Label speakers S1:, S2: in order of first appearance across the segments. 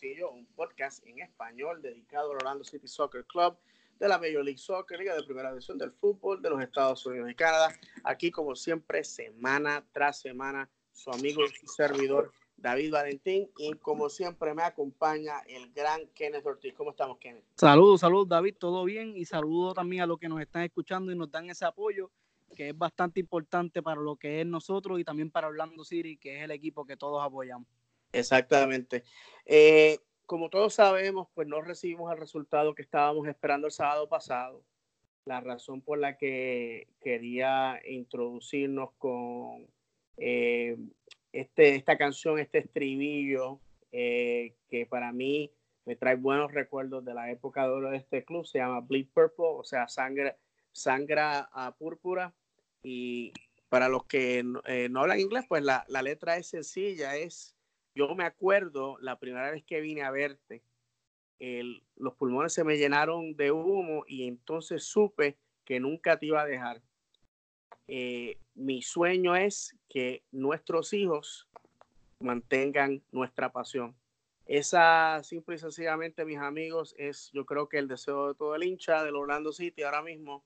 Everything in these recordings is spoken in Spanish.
S1: Pocillo, un podcast en español dedicado al Orlando City Soccer Club de la Major League Soccer, Liga de Primera División del Fútbol de los Estados Unidos y Canadá. Aquí, como siempre, semana tras semana, su amigo y servidor David Valentín y como siempre me acompaña el gran Kenneth Ortiz. ¿Cómo estamos, Kenneth?
S2: Saludos, saludos, David, todo bien y saludo también a los que nos están escuchando y nos dan ese apoyo que es bastante importante para lo que es nosotros y también para Orlando City, que es el equipo que todos apoyamos.
S1: Exactamente. Eh, como todos sabemos, pues no recibimos el resultado que estábamos esperando el sábado pasado. La razón por la que quería introducirnos con eh, este, esta canción, este estribillo, eh, que para mí me trae buenos recuerdos de la época de oro de este club, se llama Bleed Purple, o sea, sangre, sangra a púrpura. Y para los que no, hablan inglés, pues la, la letra es sencilla, es yo me acuerdo la primera vez que vine a verte, los pulmones se me llenaron de humo y entonces supe que nunca te iba a dejar. Eh, mi sueño es que nuestros hijos mantengan nuestra pasión. Esa simple y sencillamente, mis amigos, es yo creo que el deseo de todo el hincha del Orlando City ahora mismo,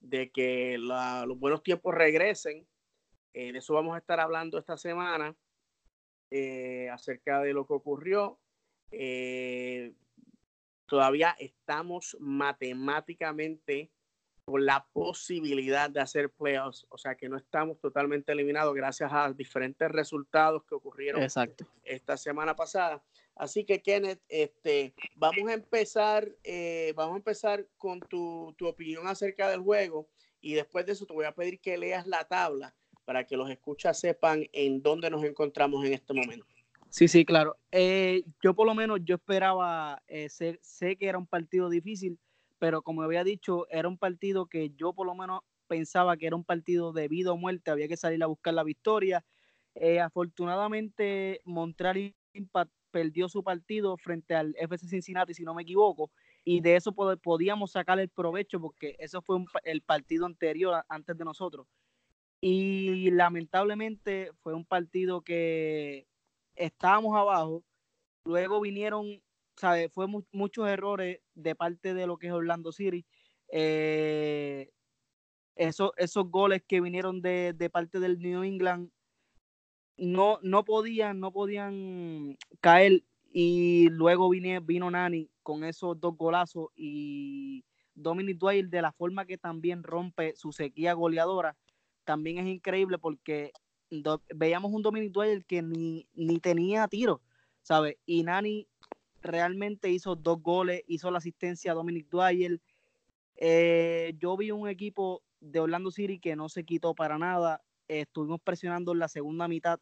S1: de que los buenos tiempos regresen. Eh, de eso vamos a estar hablando esta semana. Eh, acerca de lo que ocurrió. Eh, todavía estamos matemáticamente con la posibilidad de hacer playoffs, o sea que no estamos totalmente eliminados gracias a diferentes resultados que ocurrieron esta semana pasada. Así que Kenneth, este, vamos a empezar, eh, vamos a empezar con tu, tu opinión acerca del juego y después de eso te voy a pedir que leas la tabla para que los escuchas sepan en dónde nos encontramos en este momento.
S2: Sí, sí, claro. Eh, yo por lo menos yo esperaba, eh, sé, que era un partido difícil, pero como había dicho, era un partido que yo por lo menos pensaba que era un partido de vida o muerte, había que salir a buscar la victoria. Eh, afortunadamente, Montreal Impact perdió su partido frente al FC Cincinnati, si no me equivoco, y de eso podíamos sacar el provecho porque eso fue el partido anterior antes de nosotros. Y lamentablemente fue un partido que estábamos abajo, luego vinieron, ¿sabes? Fue muchos errores de parte de lo que es Orlando City. Eh, esos goles que vinieron de, parte del New England no, no podían, no podían caer. Y luego vine, vino Nani con esos dos golazos y Dominic Dwyer de la forma que también rompe su sequía goleadora también es increíble porque veíamos un Dominic Dwyer que ni, ni tenía tiro, ¿sabes? Y Nani realmente hizo dos goles, hizo la asistencia a Dominic Dwyer. Eh, yo vi un equipo de Orlando City que no se quitó para nada. estuvimos presionando en la segunda mitad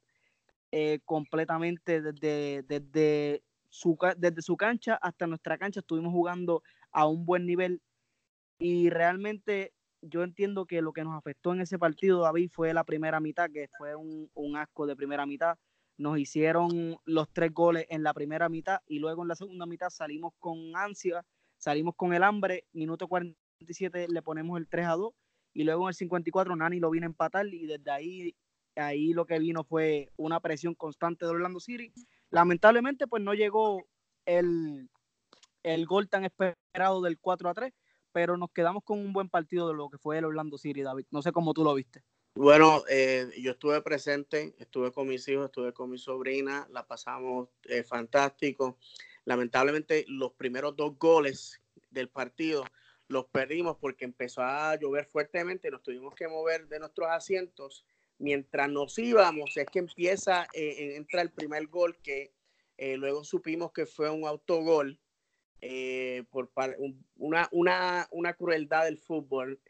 S2: eh, completamente desde, desde, su, desde su cancha hasta nuestra cancha. Estuvimos jugando a un buen nivel y realmente yo entiendo que lo que nos afectó en ese partido, David, fue la primera mitad, que fue un, asco de primera mitad. Nos hicieron los tres goles en la primera mitad y luego en la segunda mitad salimos con ansia, salimos con el hambre. Minuto 47 le ponemos el 3 a 2 y luego en el 54 Nani lo vino a empatar y desde ahí, ahí lo que vino fue una presión constante de Orlando City. Lamentablemente, pues no llegó el, el gol tan esperado del 4 a 3 pero nos quedamos con un buen partido de lo que fue el Orlando City, David. No sé cómo tú lo viste.
S1: Bueno, eh, yo estuve presente, estuve con mis hijos, estuve con mi sobrina, la pasamos eh, fantástico. lamentablemente los primeros dos goles del partido los perdimos porque empezó a llover fuertemente, nos tuvimos que mover de nuestros asientos. Mientras nos íbamos, es que empieza, eh, entra el primer gol que eh, luego supimos que fue un autogol eh, por una, una, una, crueldad del fútbol.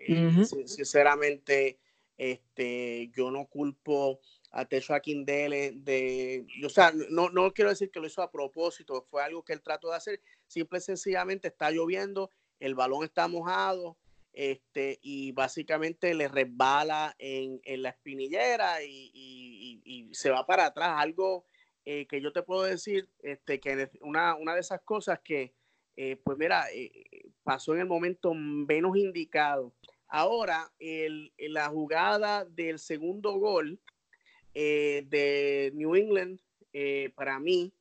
S1: Sinceramente, este, yo no culpo a Techo Aquindele de, o sea, no, no quiero decir que lo hizo a propósito, fue algo que él trató de hacer, simple y sencillamente está lloviendo el balón está mojado este, y básicamente le resbala en, la espinillera y, se va para atrás. Algo eh, que yo te puedo decir, este, que una, una de esas cosas que, eh, pues mira, eh, pasó en el momento menos indicado. Ahora, el, la jugada del segundo gol de New England, para mí,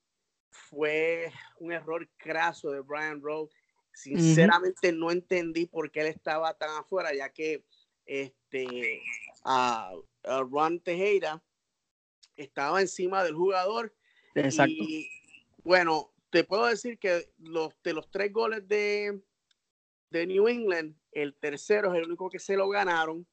S1: fue un error craso de Brian Rowe Sinceramente no entendí por qué él estaba tan afuera, ya que este a, Ron Tejera estaba encima del jugador. Exacto. Y bueno, te puedo decir que los, de los tres goles de, de New England, el tercero es el único que se lo ganaron.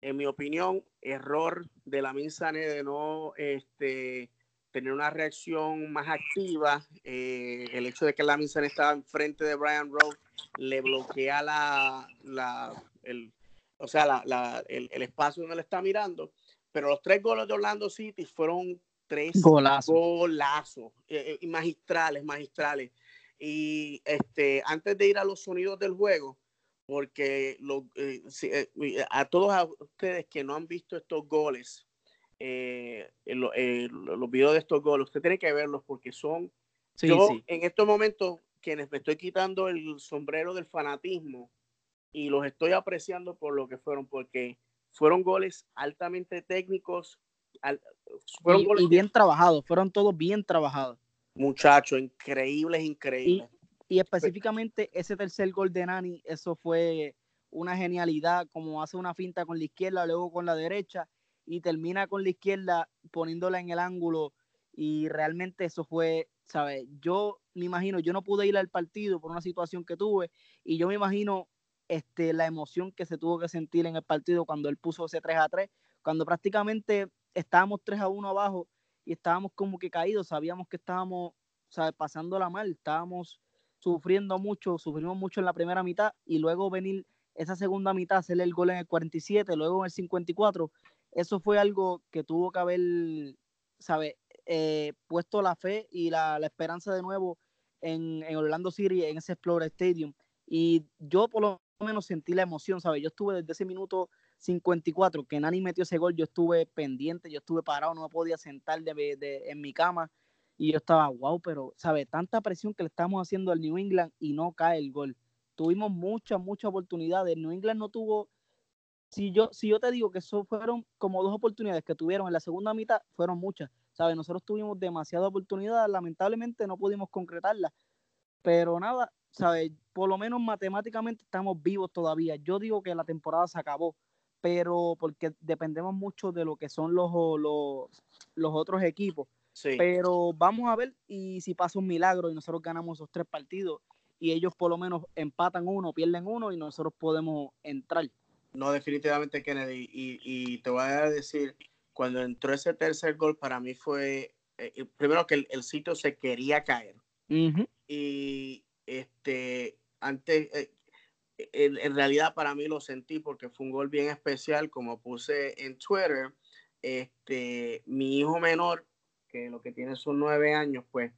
S1: En mi opinión, error de la Minsane de no este, tener una reacción más activa. Eh, el hecho de que la Minson estaba enfrente de Brian Rowe le bloquea la, la el, o sea, la, el, espacio donde le está mirando. Pero los tres goles de Orlando City fueron tres golazos, eh, eh, magistrales, magistrales. Y este, antes de ir a los sonidos del juego, porque lo, a todos ustedes que no han visto estos goles, eh, los videos de estos goles, usted tiene que verlos porque son, yo en estos momentos, quienes me estoy quitando el sombrero del fanatismo y los estoy apreciando por lo que fueron, porque fueron goles altamente técnicos,
S2: fueron y, bien trabajados, fueron todos bien trabajados.
S1: Muchachos, increíbles, increíbles.
S2: Y, y específicamente ese tercer gol de Nani, eso fue una genialidad, como hace una finta con la izquierda, luego con la derecha, y termina con la izquierda poniéndola en el ángulo y realmente eso fue, ¿sabes? Yo me imagino, yo no pude ir al partido por una situación que tuve y yo me imagino este, la emoción que se tuvo que sentir en el partido cuando él puso ese 3 a 3, cuando prácticamente estábamos 3 a 1 abajo y estábamos como que caídos, sabíamos que estábamos ¿sabes? pasándola mal, estábamos sufriendo mucho, sufrimos mucho en la primera mitad y luego venir esa segunda mitad, hacerle el gol en el 47, luego en el 54, eso fue algo que tuvo que haber, ¿sabes? Eh, puesto la fe y la, esperanza de nuevo en, Orlando City, en ese Explorer Stadium. Y yo por lo menos sentí la emoción, ¿sabes? Yo estuve desde ese minuto 54 que Nani metió ese gol, yo estuve pendiente, yo estuve parado, no podía sentar de, en mi cama y yo estaba, wow, pero, ¿sabes? Tanta presión que le estamos haciendo al New England y no cae el gol. Tuvimos muchas, muchas oportunidades. New England no tuvo si yo, si yo te digo que eso fueron como dos oportunidades que tuvieron en la segunda mitad, fueron muchas. ¿Sabes? Nosotros tuvimos demasiadas oportunidades, lamentablemente no pudimos concretarlas. Pero nada, ¿sabes? Por lo menos matemáticamente estamos vivos todavía. Yo digo que la temporada se acabó, pero porque dependemos mucho de lo que son los, los, los otros equipos. Pero vamos a ver y si pasa un milagro y nosotros ganamos esos tres partidos y ellos por lo menos empatan uno, pierden uno y nosotros podemos entrar.
S1: No, definitivamente Kennedy. Y, te voy a decir, cuando entró ese tercer gol, para mí fue, eh, eh, primero que el, sitio se quería caer. Y este, antes, eh, en, realidad para mí lo sentí porque fue un gol bien especial, como puse en Twitter. Este, mi hijo menor, que lo que tiene son nueve años, pues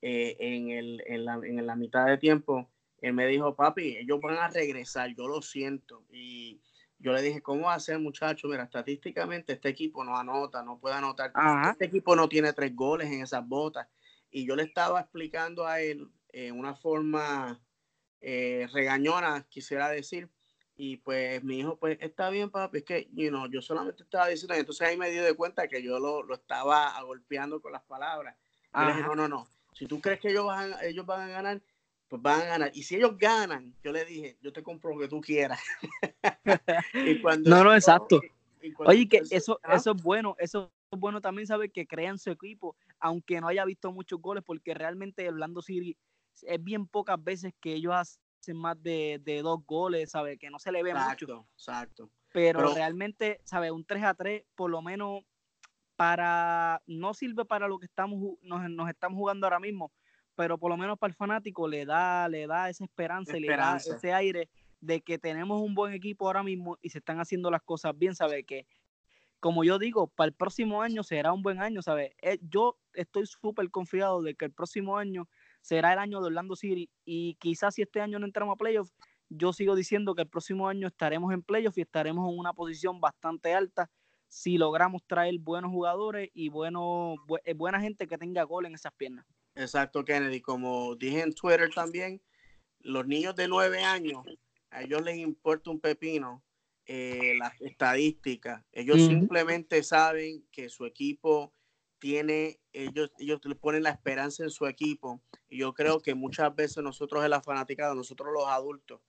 S1: en, el, en, la, en la mitad de tiempo, él me dijo, papi, ellos van a regresar, yo lo siento. Y yo le dije, ¿cómo hacer, muchacho? Mira, estadísticamente este equipo no anota, no puede anotar. Este equipo no tiene tres goles en esas botas. Y yo le estaba explicando a él en una forma eh, regañona, quisiera decir. Y pues mi hijo, pues está bien, papi, es que you know, yo solamente estaba diciendo, entonces ahí me di de cuenta que yo lo, lo estaba golpeando con las palabras. Y le dije, no, no, no, si tú crees que ellos van, ellos van a ganar, pues van a ganar. Y si ellos ganan, yo le dije, yo te compro lo que tú quieras.
S2: no, no, exacto. Oye, que eso, eso es bueno, eso es bueno también saber que crean su equipo, aunque no haya visto muchos goles, porque realmente Orlando City es bien pocas veces que ellos hacen más de, dos goles, ¿sabes? Que no se le ve mucho.
S1: Exacto.
S2: Pero, Pero realmente, ¿sabes? Un 3 a 3, por lo menos para, no sirve para lo que estamos, nos, estamos jugando ahora mismo, pero por lo menos para el fanático le da, le da esa esperanza, y le da ese aire de que tenemos un buen equipo ahora mismo y se están haciendo las cosas bien, ¿sabe? Que, como yo digo, para el próximo año será un buen año, ¿sabe? Eh, yo estoy súper confiado de que el próximo año será el año de Orlando City y quizás si este año no entramos a playoffs, yo sigo diciendo que el próximo año estaremos en playoffs y estaremos en una posición bastante alta si logramos traer buenos jugadores y bueno, eh, buena gente que tenga gol en esas piernas.
S1: Exacto, Kennedy. Como dije en Twitter también, los niños de nueve años, a ellos les importa un pepino eh, las estadísticas. Ellos simplemente saben que su equipo tiene, ellos, ellos le ponen la esperanza en su equipo. Y yo creo que muchas veces nosotros en la fanaticada, nosotros los adultos,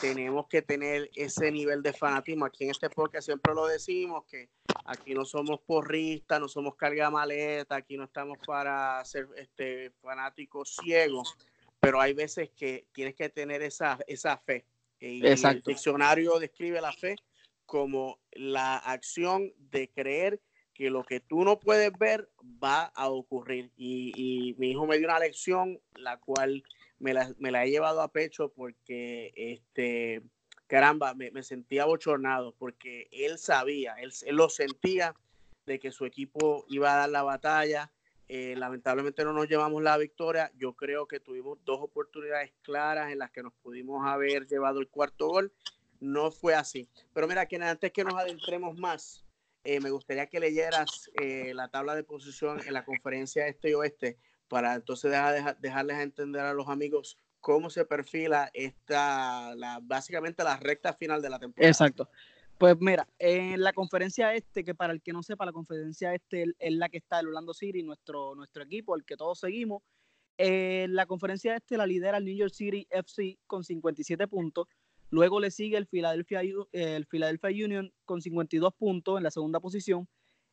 S1: tenemos que tener ese nivel de fanatismo. Aquí en este podcast siempre lo decimos, que aquí no somos porristas, no somos carga maleta, aquí no estamos para ser este, fanáticos ciegos, pero hay veces que tienes que tener esa, esa fe. Y el diccionario describe la fe como la acción de creer que lo que tú no puedes ver va a ocurrir. Y, y mi hijo me dio una lección, la cual me la, me la he llevado a pecho porque, este, caramba, me, me sentía bochornado porque él sabía, él, él, lo sentía de que su equipo iba a dar la batalla. Eh, lamentablemente no nos llevamos la victoria. Yo creo que tuvimos dos oportunidades claras en las que nos pudimos haber llevado el cuarto gol. No fue así. Pero mira, que antes que nos adentremos más, eh, me gustaría que leyeras eh, la tabla de posición en la conferencia este y oeste para entonces dejar, dejarles a entender a los amigos cómo se perfila esta, la, básicamente la recta final de la temporada.
S2: Exacto. Pues mira, en la conferencia este, que para el que no sepa, la conferencia este es la que está el Orlando City, nuestro, nuestro equipo, el que todos seguimos. En la conferencia este la lidera el New York City FC con 57 puntos. Luego le sigue el Philadelphia, el Philadelphia Union con 52 puntos en la segunda posición.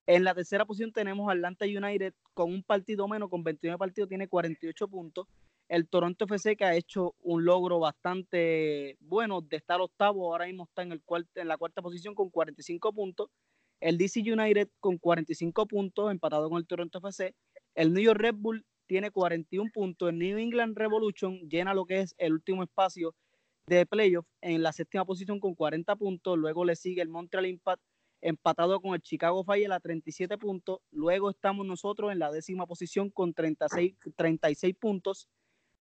S2: En la tercera posición tenemos Atlanta United con un partido menos, con 29 partidos, tiene 48 puntos. El Toronto FC que ha hecho un logro bastante bueno de estar octavo, ahora mismo está en, el en la cuarta posición con 45 puntos. El DC United con 45 puntos, empatado con el Toronto FC. El New York Red Bull tiene 41 puntos. El New England Revolution llena lo que es el último espacio de playoff en la séptima posición con 40 puntos. Luego le sigue el Montreal Impact empatado con el Chicago Fire a 37 puntos. Luego estamos nosotros en la décima posición con 36, 36 puntos.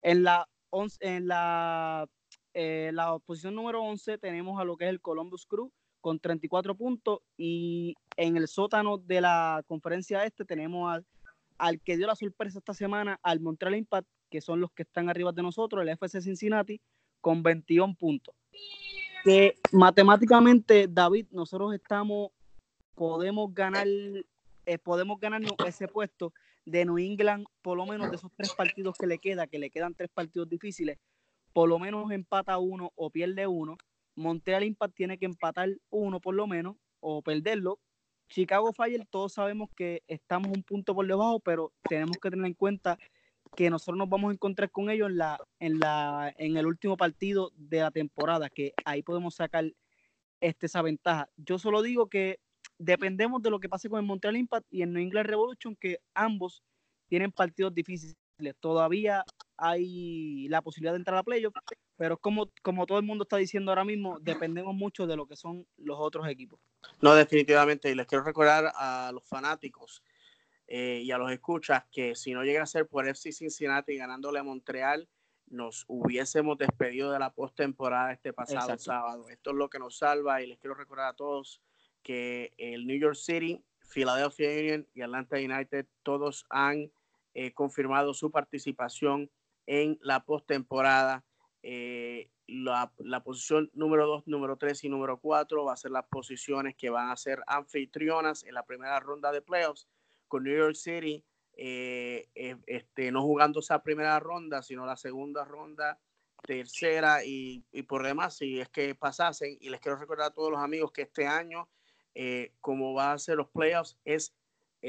S2: En la, en la, eh, la posición número 11 tenemos a lo que es el Columbus Crew con 34 puntos y en el sótano de la conferencia este tenemos al, al que dio la sorpresa esta semana, al Montreal Impact, que son los que están arriba de nosotros, el FC Cincinnati, con 21 puntos que matemáticamente, David, nosotros estamos, podemos ganar, eh, podemos ganarnos ese puesto de New England, por lo menos de esos tres partidos que le queda, que le quedan tres partidos difíciles, por lo menos empata uno o pierde uno. Montreal Impact tiene que empatar uno por lo menos o perderlo. Chicago Fire, todos sabemos que estamos un punto por debajo, pero tenemos que tener en cuenta que nosotros nos vamos a encontrar con ellos en, la, en, la, en el último partido de la temporada, que ahí podemos sacar este, esa ventaja. Yo solo digo que dependemos de lo que pase con el Montreal Impact y el New England Revolution, que ambos tienen partidos difíciles. Todavía hay la posibilidad de entrar a playoff, pero como, como todo el mundo está diciendo ahora mismo, dependemos mucho de lo que son los otros equipos.
S1: No, definitivamente. Y les quiero recordar a los fanáticos eh, y a los escuchas que si no llega a ser por FC Cincinnati ganándole a Montreal, nos hubiésemos despedido de la postemporada este pasado sábado. Esto es lo que nos salva y les quiero recordar a todos que el New York City, Philadelphia Union y Atlanta United todos han eh, confirmado su participación en la postemporada. Eh, la, la, posición número 2, número 3 y número 4 va a ser las posiciones que van a ser anfitrionas en la primera ronda de playoffs con New York City eh, eh, este, no jugando esa primera ronda, sino la segunda ronda, tercera y, por demás, si es que pasasen. Y les quiero recordar a todos los amigos que este año, eh, como va a ser los playoffs, es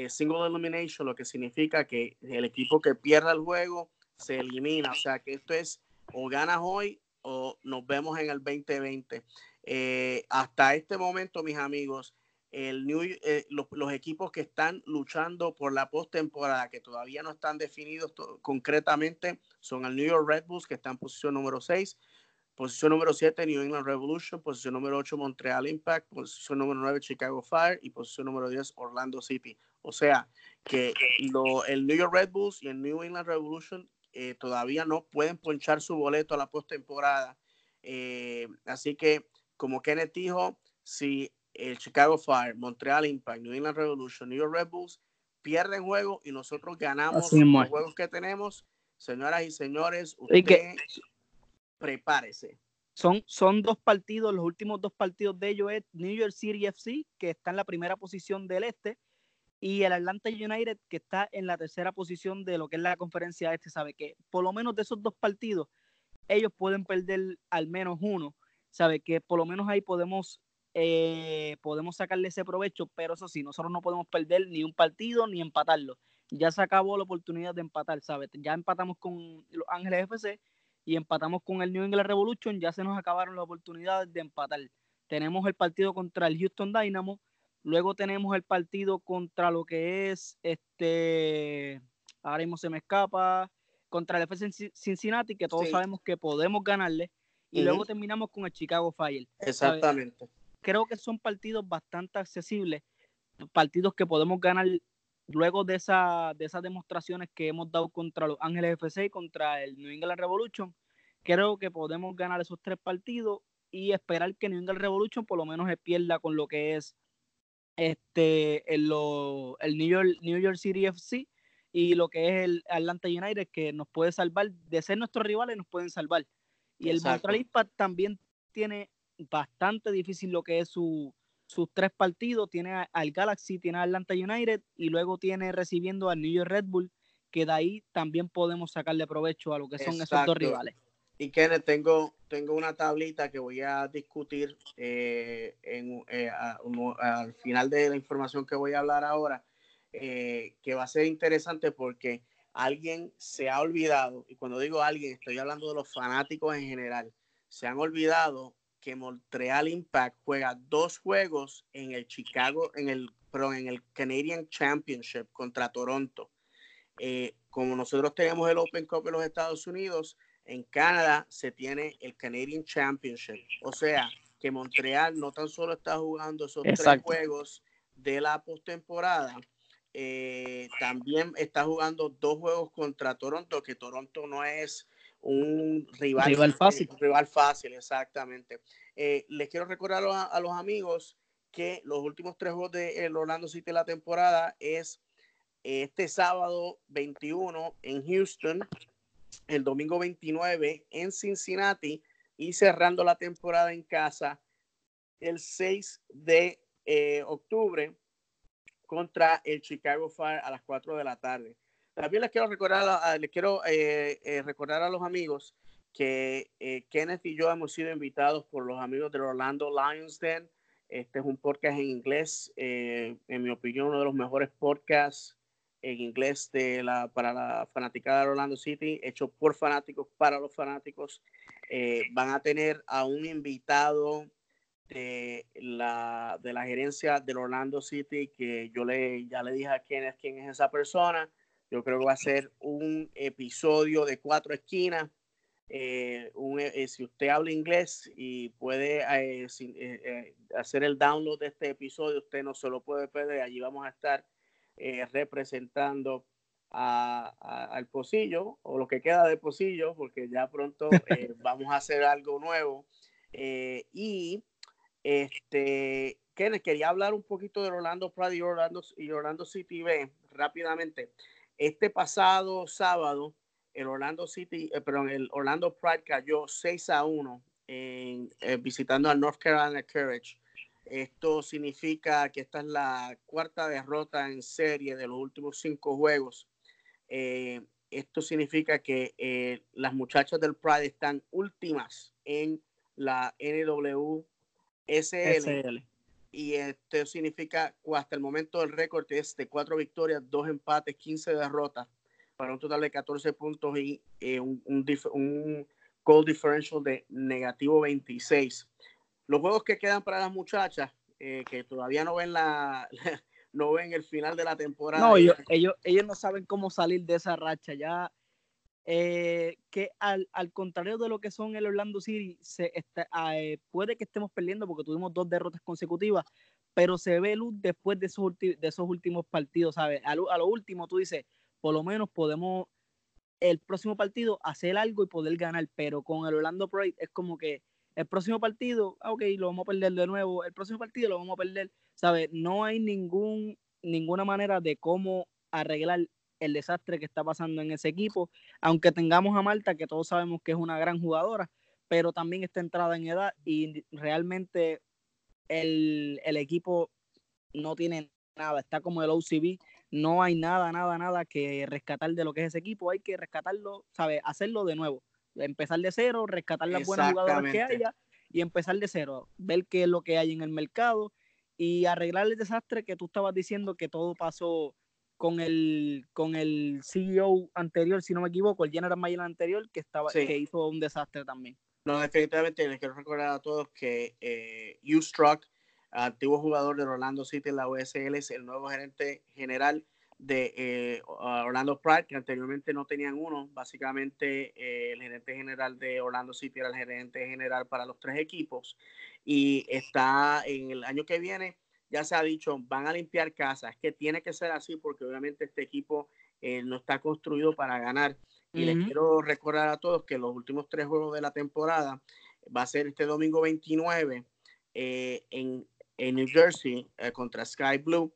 S1: single elimination, lo que significa que el equipo que pierda el juego se elimina. O sea que esto es o ganas hoy o nos vemos en el 2020. Eh, hasta este momento, mis amigos, el New, eh, los, equipos que están luchando por la postemporada, que todavía no están definidos concretamente, son el New York Red Bulls, que está en posición número 6, posición número 7, New England Revolution, posición número 8, Montreal Impact, posición número 9, Chicago Fire y posición número 10, Orlando City. O sea, que el New York Red Bulls y el New England Revolution eh, todavía no pueden ponchar su boleto a la postemporada. Eh, así que, como Kenneth dijo, si el Chicago Fire, Montreal Impact, New England Revolution, New York Red Bulls pierden juego y nosotros ganamos los juegos que tenemos, señoras y señores, usted prepárese.
S2: Son, son dos partidos, los últimos dos partidos de ellos es New York City FC, que está en la primera posición del este, y el Atlanta United que está en la tercera posición de lo que es la conferencia este, sabe que por lo menos de esos dos partidos ellos pueden perder al menos uno, sabe que por lo menos ahí podemos eh, podemos sacarle ese provecho, pero eso sí, nosotros no podemos perder ni un partido ni empatarlo. Ya se acabó la oportunidad de empatar, ¿sabes? Ya empatamos con los Ángeles FC y empatamos con el New England Revolution, ya se nos acabaron las oportunidades de empatar. Tenemos el partido contra el Houston Dynamo, Luego tenemos el partido contra lo que es este, ahora mismo se me escapa, contra el FC Cincinnati, que todos sabemos que podemos ganarle. Y luego terminamos con el Chicago Fire.
S1: Exactamente.
S2: Creo que son partidos bastante accesibles, partidos que podemos ganar luego de, esa, de esas demostraciones que hemos dado contra los Ángeles FC y contra el New England Revolution. Creo que podemos ganar esos tres partidos y esperar que New England Revolution por lo menos se pierda con lo que es este, el, el New, York, New York City FC y lo que es el Atlanta United, que nos puede salvar, de ser nuestros rivales, nos pueden salvar. Y el Montreal Impact también tiene bastante difícil lo que es su, sus tres partidos. Tiene al Galaxy, tiene al Atlanta United y luego tiene recibiendo al New York Red Bull, que de ahí también podemos sacarle provecho a lo que son esos dos rivales.
S1: Y Kenneth, tengo, tengo una tablita que voy a discutir eh, en, eh, al final de la información que voy a hablar ahora, eh, que va a ser interesante porque alguien se ha olvidado, y cuando digo alguien, estoy hablando de los fanáticos en general, se han olvidado que Montreal Impact juega dos juegos en el Chicago, en el, pero en el Canadian Championship contra Toronto. como nosotros tenemos el Open Cup en los Estados Unidos, en Canadá se tiene el Canadian Championship. O sea, que Montreal no tan solo está jugando esos tres juegos de la postemporada, eh, también está jugando dos juegos contra Toronto, que Toronto no es un rival,
S2: rival fácil.
S1: rival fácil, exactamente. Eh, les quiero recordar a, los amigos que los últimos tres juegos de el Orlando City de la temporada es este sábado 21 en Houston, el domingo 29 en Cincinnati y cerrando la temporada en casa el 6 de eh, octubre contra el Chicago Fire a las 4 de la tarde. También les quiero recordar, a, les quiero, eh, eh, recordar a los amigos que Kenneth y yo hemos sido invitados por los amigos del Orlando Lions Den. Este es un podcast en inglés, en mi opinión, uno de los mejores podcasts en inglés de la, para la fanaticada de Orlando City, hecho por fanáticos para los fanáticos. Eh, van a tener a un invitado de la, de la gerencia del Orlando City que yo le, ya le dije a es, quién es esa persona. Yo creo que va a ser un episodio de cuatro esquinas. Eh, eh, si usted habla inglés y puede hacer el download de este episodio, usted no se lo puede perder. Allí vamos a estar eh, representando al Pocillo o lo que queda de Pocillo, porque ya pronto eh, vamos a hacer algo nuevo. Eh, y este, Kenneth, quería hablar un poquito de Orlando Pride y Orlando, y Orlando City B rápidamente. Este pasado sábado, el Orlando City, perdón, el Orlando Pride cayó 6 a 1 en, visitando al North Carolina Courage. Esto significa que esta es la cuarta derrota en serie de los últimos cinco juegos. Eh, esto significa que eh, las muchachas del Pride están últimas en la NWSL. Y esto significa hasta el momento el récord es de cuatro victorias, dos empates, 15 derrotas para un total de 14 puntos y eh, un, un, goal differential de negativo 26. Los juegos que quedan para las muchachas, eh, que todavía no ven la, no ven el final de la temporada.
S2: No, ellos, ellos, ellos no saben cómo salir de esa racha. Ya eh, que al, al, contrario de lo que son el Orlando City, se está, eh, puede que estemos perdiendo porque tuvimos dos derrotas consecutivas, pero se ve luz después de esos, de esos últimos partidos, ¿sabes? A lo, a lo, último tú dices, por lo menos podemos el próximo partido hacer algo y poder ganar, pero con el Orlando Pride es como que el próximo partido, ah, ok, lo vamos a perder de nuevo, el próximo partido lo vamos a perder, ¿sabes? No hay ningún, ninguna manera de cómo arreglar el desastre que está pasando en ese equipo, aunque tengamos a Marta, que todos sabemos que es una gran jugadora, pero también está entrada en edad y realmente el, el equipo no tiene nada, está como el OCB, no hay nada, nada, nada que rescatar de lo que es ese equipo, hay que rescatarlo, ¿sabes? Hacerlo de nuevo, empezar de cero, rescatar las buenas jugadoras que haya y empezar de cero, ver qué es lo que hay en el mercado y arreglar el desastre que tú estabas diciendo que todo pasó con el, con el CEO anterior, si no me equivoco, el General Manager anterior, que, estaba, que hizo un desastre también.
S1: No, definitivamente les quiero recordar a todos que eh, Struck, antiguo jugador de Orlando City en la USL, es el nuevo gerente general de eh, Orlando Pride, que anteriormente no tenían uno. Básicamente, eh, el gerente general de Orlando City era el gerente general para los tres equipos. Y está en el año que viene, ya se ha dicho, van a limpiar casas, que tiene que ser así porque obviamente este equipo eh, no está construido para ganar. Y les quiero recordar a todos que los últimos tres juegos de la temporada va a ser este domingo 29 en, en, New Jersey contra Sky Blue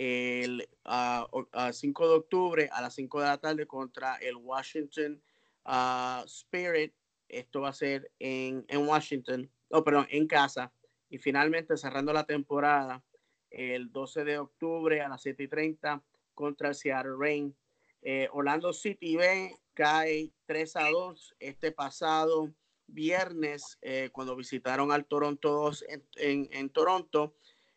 S1: el a, 5 de octubre a las 5 de la tarde contra el Washington uh, Spirit. Esto va a ser en, en Washington, oh, perdón, en casa. Y finalmente cerrando la temporada el 12 de octubre a las 7 y 30 contra el Seattle Rain. Eh, Orlando City B cae 3 a 2 este pasado viernes eh, cuando visitaron al Toronto 2 en, en, en Toronto.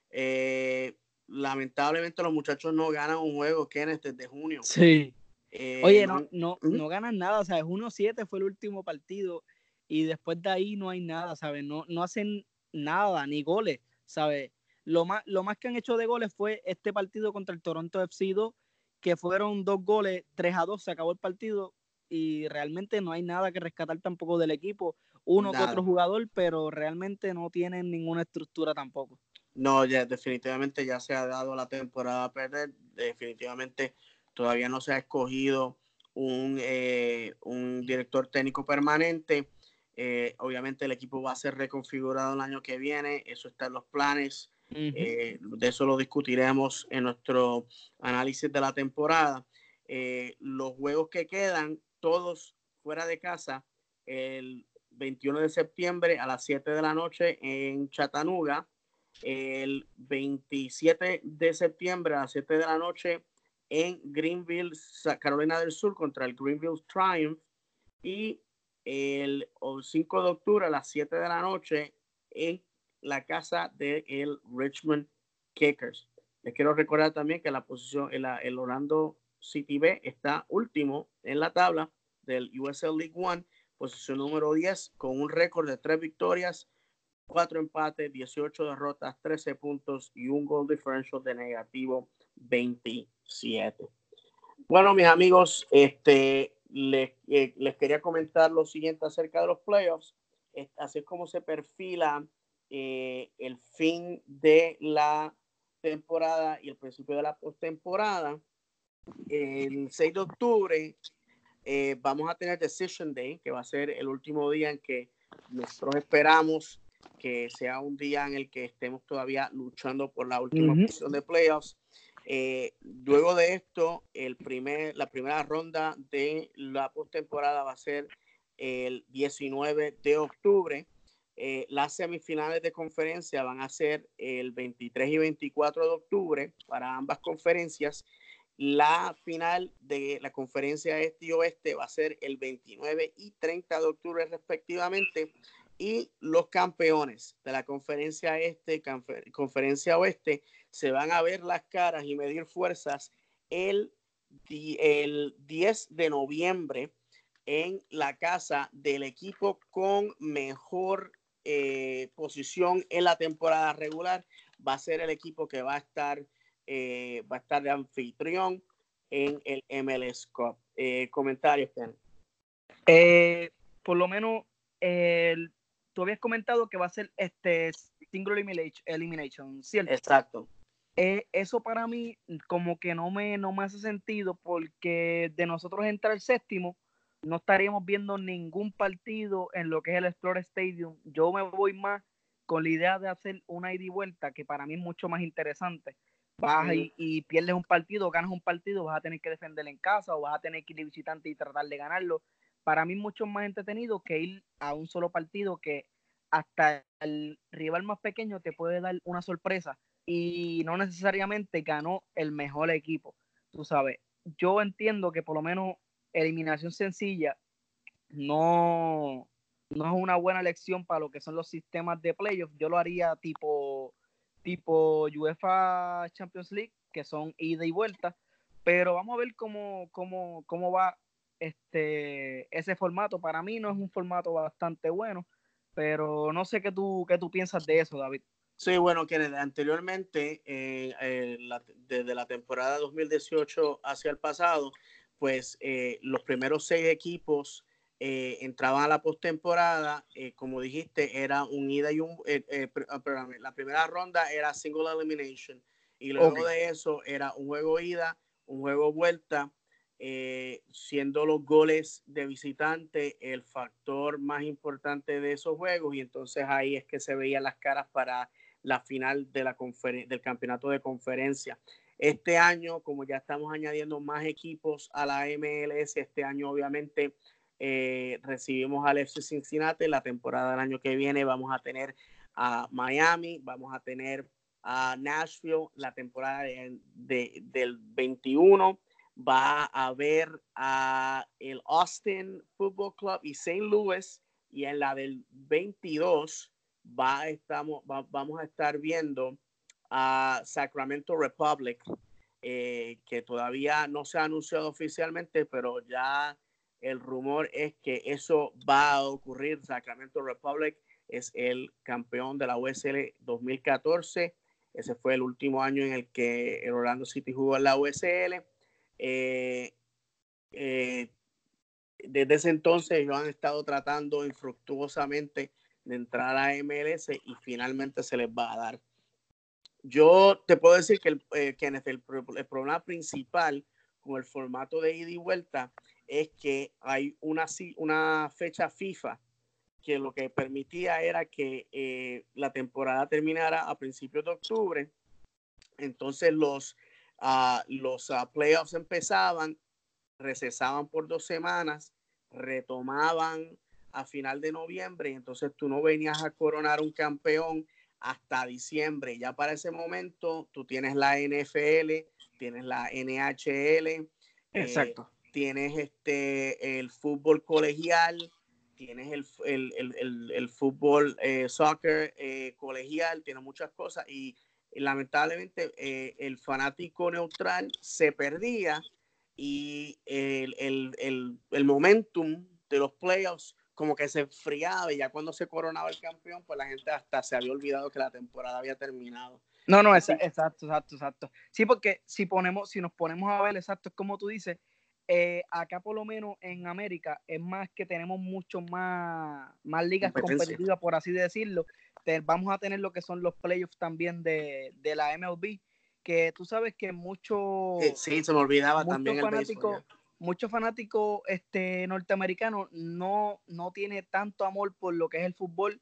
S1: Eh, lamentablemente los muchachos no ganan un juego, Kenneth, desde junio.
S2: Sí. Eh, Oye, no, no, no ganan nada, ¿sabes? 1-7 fue el último partido y después de ahí no hay nada, ¿sabes? No, no hacen nada, ni goles, ¿sabes? Lo más, lo más que han hecho de goles fue este partido contra el Toronto FC 2, que fueron dos goles, 3 a 2, se acabó el partido y realmente no hay nada que rescatar tampoco del equipo. Uno que otro jugador, pero realmente no tienen ninguna estructura tampoco.
S1: No, ya definitivamente ya se ha dado la temporada a perder. Definitivamente todavía no se ha escogido un, eh, un director técnico permanente. Eh, obviamente el equipo va a ser reconfigurado el año que viene. Eso está en los planes. Eh, de eso lo discutiremos en nuestro análisis de la temporada. los juegos que quedan, todos fuera de casa, el 21 de septiembre a las 7 de la noche en Chattanooga el 27 de septiembre a las 7 de la noche en Greenville, Carolina del Sur, contra el Greenville Triumph. Y el 5 de octubre a las 7 de la noche en la casa del el Richmond Kickers. Les quiero recordar también que la posición, el, el Orlando City B está último en la tabla del USL League One, posición número 10, con un récord de tres victorias, cuatro empates, 18 derrotas, 13 puntos y un goal differential de negativo 27. Bueno, mis amigos, este, les, eh, les quería comentar lo siguiente acerca de los playoffs. Así es como se perfila eh, el fin de la temporada y el principio de la postemporada. El 6 de octubre eh, vamos a tener Decision Day, que va a ser el último día en que nosotros esperamos que sea un día en el que estemos todavía luchando por la última posición de playoffs. Eh, luego de esto, el primer, la primera ronda de la postemporada va a ser el 19 de octubre. Eh, las semifinales de conferencia van a ser el 23 y 24 de octubre para ambas conferencias. La final de la conferencia este y oeste va a ser el 29 y 30 de octubre respectivamente y los campeones de la conferencia este, conferencia oeste, se van a ver las caras y medir fuerzas el el 10 de noviembre en la casa del equipo con mejor eh, posición en la temporada regular. Va a ser el equipo que va a estar, eh, va a estar de anfitrión en el MLS Cup. Eh, comentarios, Ken.
S2: por lo menos, tú habías comentado que va a ser este single elimination, ¿cierto?
S1: Exacto.
S2: eso para mí como que no me, no me hace sentido porque de nosotros entrar el séptimo, no estaríamos viendo ningún partido en lo que es el Explorer Stadium. Yo me voy más con la idea de hacer una ida y vuelta, que para mí es mucho más interesante. Vas y, pierdes un partido, ganas un partido, vas a tener que defender en casa o vas a tener que ir visitante y tratar de ganarlo. Para mí es mucho más entretenido que ir a un solo partido que hasta el rival más pequeño te puede dar una sorpresa y no necesariamente ganó el mejor equipo. Tú sabes, yo entiendo que por lo menos eliminación sencilla no, no es una buena elección para lo que son los sistemas de playoffs. Yo lo haría tipo, tipo UEFA Champions League, que son ida y vuelta. Pero vamos a ver cómo, cómo, cómo va este, ese formato. Para mí no es un formato bastante bueno, pero no sé qué tú, qué tú piensas de eso, David.
S1: Sí, bueno, que anteriormente, eh, eh, desde la temporada 2018 hacia el pasado, pues eh, los primeros seis equipos eh, entraban a la postemporada. Eh, como dijiste, era un ida y un. Ah, la primera ronda era single elimination. Y luego de eso era un juego ida, un juego vuelta, siendo los goles de visitante el factor más importante de esos juegos. Y entonces ahí es que se veían las caras para la final de la del campeonato de conferencia. Este año, como ya estamos añadiendo más equipos a la MLS, este año obviamente eh, recibimos al FC Cincinnati. La temporada del año que viene vamos a tener a Miami, vamos a tener a Nashville. La temporada del 21 va a haber a el Austin Football Club y St. Louis. Y en la del 22 va, estamos, vamos a estar viendo a Sacramento Republic, eh, que todavía no se ha anunciado oficialmente, pero ya el rumor es que eso va a ocurrir. Sacramento Republic es el campeón de la USL 2014. Ese fue el último año en el que el Orlando City jugó en la USL. Eh, eh, desde ese entonces ellos han estado tratando infructuosamente de entrar a MLS y finalmente se les va a dar. Yo te puedo decir que, el, eh, el, problema principal con el formato de ida y vuelta es que hay una, una fecha FIFA que lo que permitía era que eh, la temporada terminara a principios de octubre. Entonces los, uh, los uh, playoffs empezaban, recesaban por dos semanas, retomaban a final de noviembre y entonces tú no venías a coronar un campeón hasta diciembre. Ya para ese momento tú tienes la NFL, tienes la NHL, eh,
S2: Exacto.
S1: tienes este el fútbol colegial, tienes el, el, el, fútbol eh, soccer eh, colegial, tiene muchas cosas y, lamentablemente el fanático neutral se perdía y el, momentum de los playoffs como que se enfriaba y ya cuando se coronaba el campeón, pues la gente hasta se había olvidado que la temporada había terminado.
S2: No, no, exacto, exacto, exacto. Sí, porque si ponemos, si nos ponemos a ver, exacto, es como tú dices, eh, acá por lo menos en América es más que tenemos mucho más, más ligas competitivas, por así decirlo. vamos a tener lo que son los playoffs también de, de la MLB, que tú sabes que muchos...
S1: Sí, se me olvidaba también el
S2: muchos fanáticos este, norteamericanos no, no tiene tanto amor por lo que es el fútbol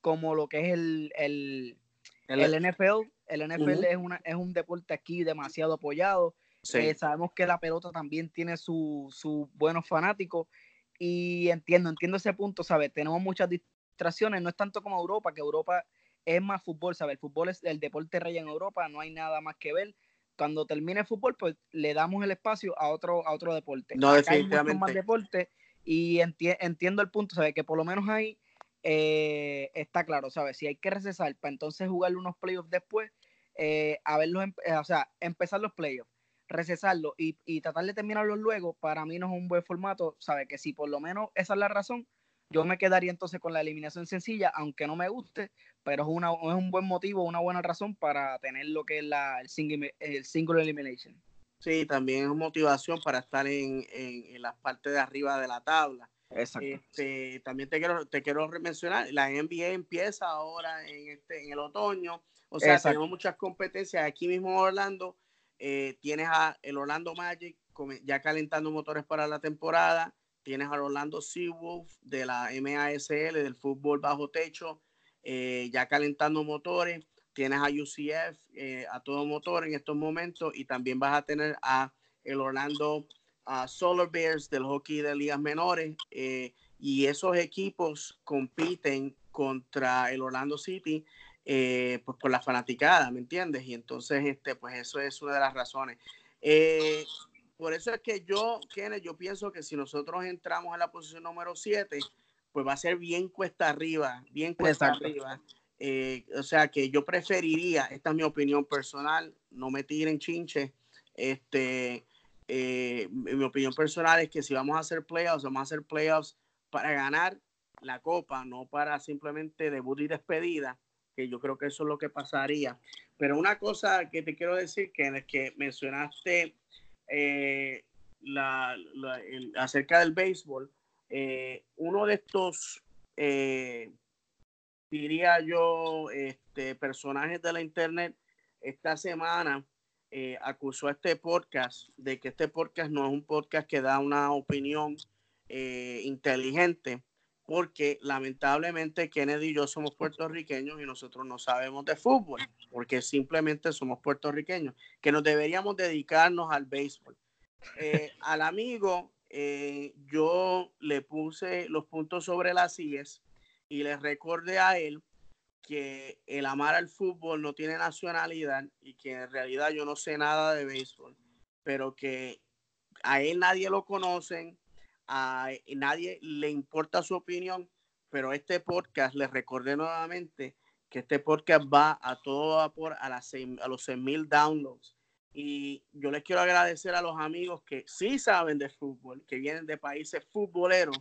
S2: como lo que es el, el, NFL. El NFL es, una, es un deporte aquí demasiado apoyado. Eh, sabemos que la pelota también tiene sus su buenos fanáticos y entiendo, entiendo ese punto, ¿sabes? Tenemos muchas distracciones, no es tanto como Europa, que Europa es más fútbol, ¿sabes? El fútbol es el deporte rey en Europa, no hay nada más que ver cuando termine el fútbol, pues le damos el espacio a otro, a otro deporte.
S1: No, definitivamente.
S2: Hay más deporte y entiendo el punto, ¿sabes? Que por lo menos ahí eh, está claro, ¿sabes? Si hay que recesar para entonces jugar unos playoffs después, eh, a verlos, em, eh, o sea, empezar los playoffs, recesarlo y, y tratar de terminarlo luego, para mí no es un buen formato, ¿sabes? Que si por lo menos esa es la razón, yo me quedaría entonces con la eliminación sencilla, aunque no me guste, pero es, una, es un buen motivo, una buena razón para tener lo que es la, el, single, el single elimination.
S1: Sí, también es motivación para estar en, en, en la parte de arriba de la tabla. Exacto. Este, también te quiero, te quiero mencionar, la NBA empieza ahora en, este, en el otoño, o sea, tenemos muchas competencias. Aquí mismo en Orlando eh, tienes a el Orlando Magic ya calentando motores para la temporada, tienes al Orlando Seawolf de la MASL, del fútbol bajo techo, eh, ya calentando motores. Tienes a UCF eh, a todo motor en estos momentos y también vas a tener a el Orlando Solar Bears del hockey de ligas menores eh, y esos equipos compiten contra el Orlando City pues por la fanaticada, ¿me entiendes? Y entonces, este, pues eso es una de las razones. Por eso es que yo, Kenneth, yo pienso que si nosotros entramos en la posición número 7, pues va a ser bien cuesta arriba, bien cuesta arriba. Eh, o sea que yo preferiría, esta es mi opinión personal, no me tiren chinche. Este, eh, mi opinión personal es que si vamos a hacer playoffs, vamos a hacer playoffs para ganar la copa, no para simplemente debut y despedida, que yo creo que eso es lo que pasaría. Pero una cosa que te quiero decir, que que mencionaste eh, la, acerca del béisbol, eh, uno de estos, eh, diría yo, este, personajes de la internet esta semana acusó a este podcast de que este podcast no es un podcast que da una opinión inteligente, porque lamentablemente Kennedy y yo somos puertorriqueños y nosotros no sabemos de fútbol, porque simplemente somos puertorriqueños, que nos deberíamos dedicarnos al béisbol. Eh, al amigo, eh, yo le puse los puntos sobre las sillas y le recordé a él que el amar al fútbol no tiene nacionalidad y que en realidad yo no sé nada de béisbol, pero que a él nadie lo conocen, a nadie le importa su opinión, pero este podcast, les recordé nuevamente que este podcast va a todo vapor a, las a los 100 mil downloads. Y yo les quiero agradecer a los amigos que sí saben de fútbol, que vienen de países futboleros,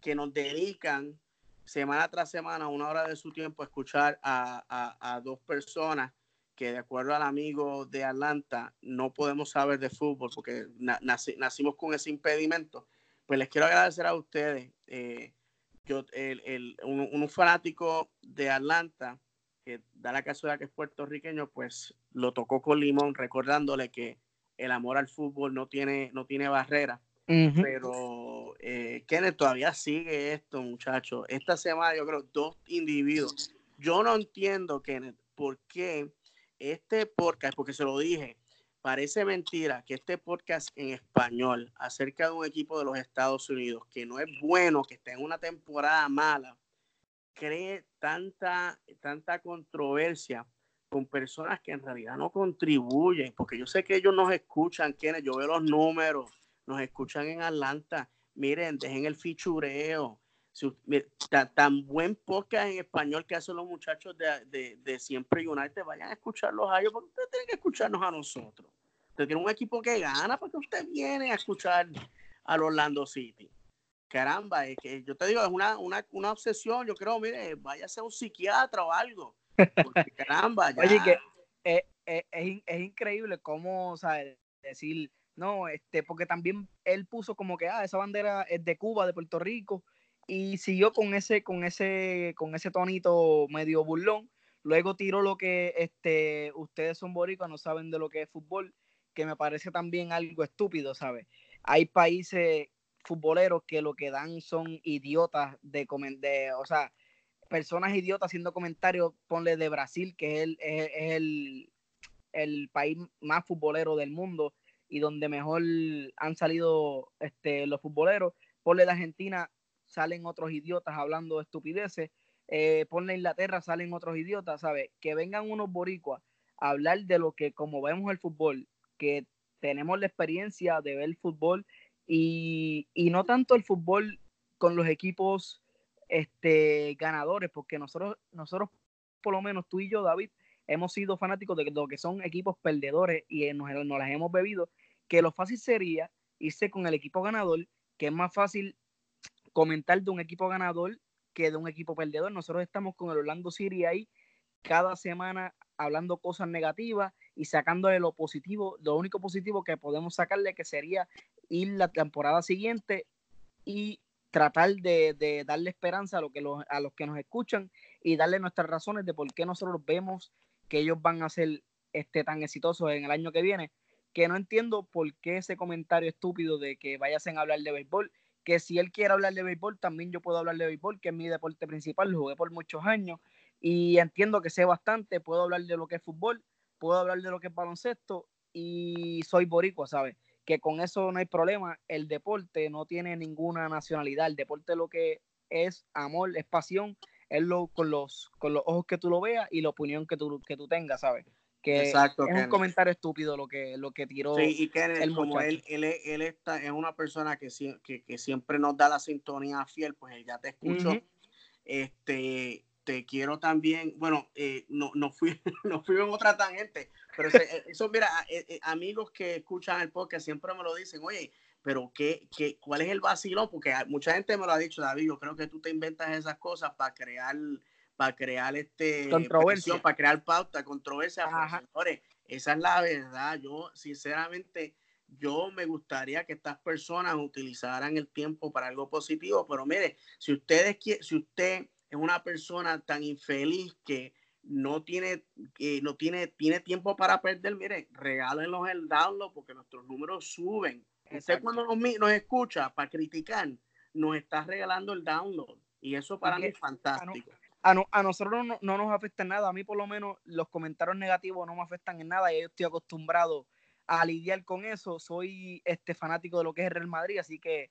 S1: que nos dedican semana tras semana una hora de su tiempo a escuchar a, a, dos personas que de acuerdo al amigo de Atlanta no podemos saber de fútbol porque nacimos con ese impedimento pues les quiero agradecer a ustedes. Eh, yo, el, el, un, fanático de Atlanta, que da la casualidad que es puertorriqueño, pues lo tocó con limón, recordándole que el amor al fútbol no tiene, no tiene barrera. Pero eh, Kenneth todavía sigue esto, muchachos. Esta semana yo creo dos individuos. Yo no entiendo, Kenneth, por qué este podcast, porque se lo dije, Parece mentira que este podcast en español acerca de un equipo de los Estados Unidos que no es bueno, que está en una temporada mala, cree tanta, tanta controversia con personas que en realidad no contribuyen, porque yo sé que ellos nos escuchan, quienes yo veo los números, nos escuchan en Atlanta, miren, dejen el fichureo, tan, buen podcast en español que hacen los muchachos de, de, de Siempre United, vayan a escucharlos a ellos, porque ustedes tienen que escucharnos a nosotros. Usted tiene un equipo que gana porque usted viene a escuchar al Orlando City. Caramba, es que yo te digo, es una, una, una obsesión. Yo creo, mire, vaya a ser un psiquiatra o algo. Porque, caramba, ya.
S2: Oye, que es, es, es, increíble cómo, ¿sabes? Decir, no, este, porque también él puso como que, ah, esa bandera es de Cuba, de Puerto Rico, y siguió con ese, con ese, con ese tonito medio burlón. Luego tiró lo que este, ustedes son boricos, no saben de lo que es fútbol, que me parece también algo estúpido, ¿sabes? Hay países futboleros que lo que dan son idiotas de, de o sea, personas idiotas haciendo comentarios, ponle de Brasil, que es el, es, el, el país más futbolero del mundo y donde mejor han salido este, los futboleros, ponle de Argentina, salen otros idiotas hablando de estupideces. Eh, ponle Inglaterra, salen otros idiotas, ¿sabes? Que vengan unos boricuas a hablar de lo que, como vemos el fútbol, que tenemos la experiencia de ver el fútbol y, y no tanto el fútbol con los equipos este, ganadores, porque nosotros, nosotros, por lo menos tú y yo, David, hemos sido fanáticos de lo que son equipos perdedores y nos las hemos bebido que lo fácil sería irse con el equipo ganador, que es más fácil comentar de un equipo ganador que de un equipo perdedor. Nosotros estamos con el Orlando City ahí cada semana hablando cosas negativas y sacándole lo positivo, lo único positivo que podemos sacarle que sería ir la temporada siguiente y tratar de, darle esperanza a, lo que los, a los que nos escuchan y darle nuestras razones de por qué nosotros vemos que ellos van a ser este, tan exitosos en el año que viene, que no entiendo por qué ese comentario estúpido de que vayasen a hablar de béisbol, que si él quiere hablar de béisbol, también yo puedo hablar de béisbol, que es mi deporte principal, lo jugué por muchos años y entiendo que sé bastante, puedo hablar de lo que es fútbol, puedo hablar de lo que es baloncesto y soy boricua, ¿sabes? Que con eso no hay problema, el deporte no tiene ninguna nacionalidad, el deporte lo que es amor, es pasión, es lo, con, los, con los ojos que tú lo veas y la opinión que tú, que tú tengas, ¿sabes? Que Exacto, es un comentario estúpido lo que, lo que tiró.
S1: Sí, y que como él, él, él está, es una persona que, que, que, siempre nos da la sintonía fiel, pues él ya te escuchó. Este, te quiero también, bueno, eh, no, no, fui, no fui en otra tangente, pero eh, eso, mira, eh, amigos que escuchan el podcast siempre me lo dicen, oye, pero ¿qué, qué, cuál es el vacilón? Porque mucha gente me lo ha dicho, David, yo creo que tú te inventas esas cosas para crear para crear este
S2: controversia,
S1: para crear pauta, controversia. Señores, esa es la verdad. Yo, sinceramente, yo me gustaría que estas personas utilizaran el tiempo para algo positivo, pero mire, si ustedes si usted es una persona tan infeliz que no tiene, que no tiene, tiene tiempo para perder, mire, regálenos el download porque nuestros números suben. Usted cuando nos, nos escucha para criticar, nos está regalando el download. Y eso para mí es fantástico
S2: a, nosotros no, nos afecta en nada. A mí, por lo menos, los comentarios negativos no me afectan en nada y yo estoy acostumbrado a lidiar con eso. Soy este fanático de lo que es el Real Madrid, así que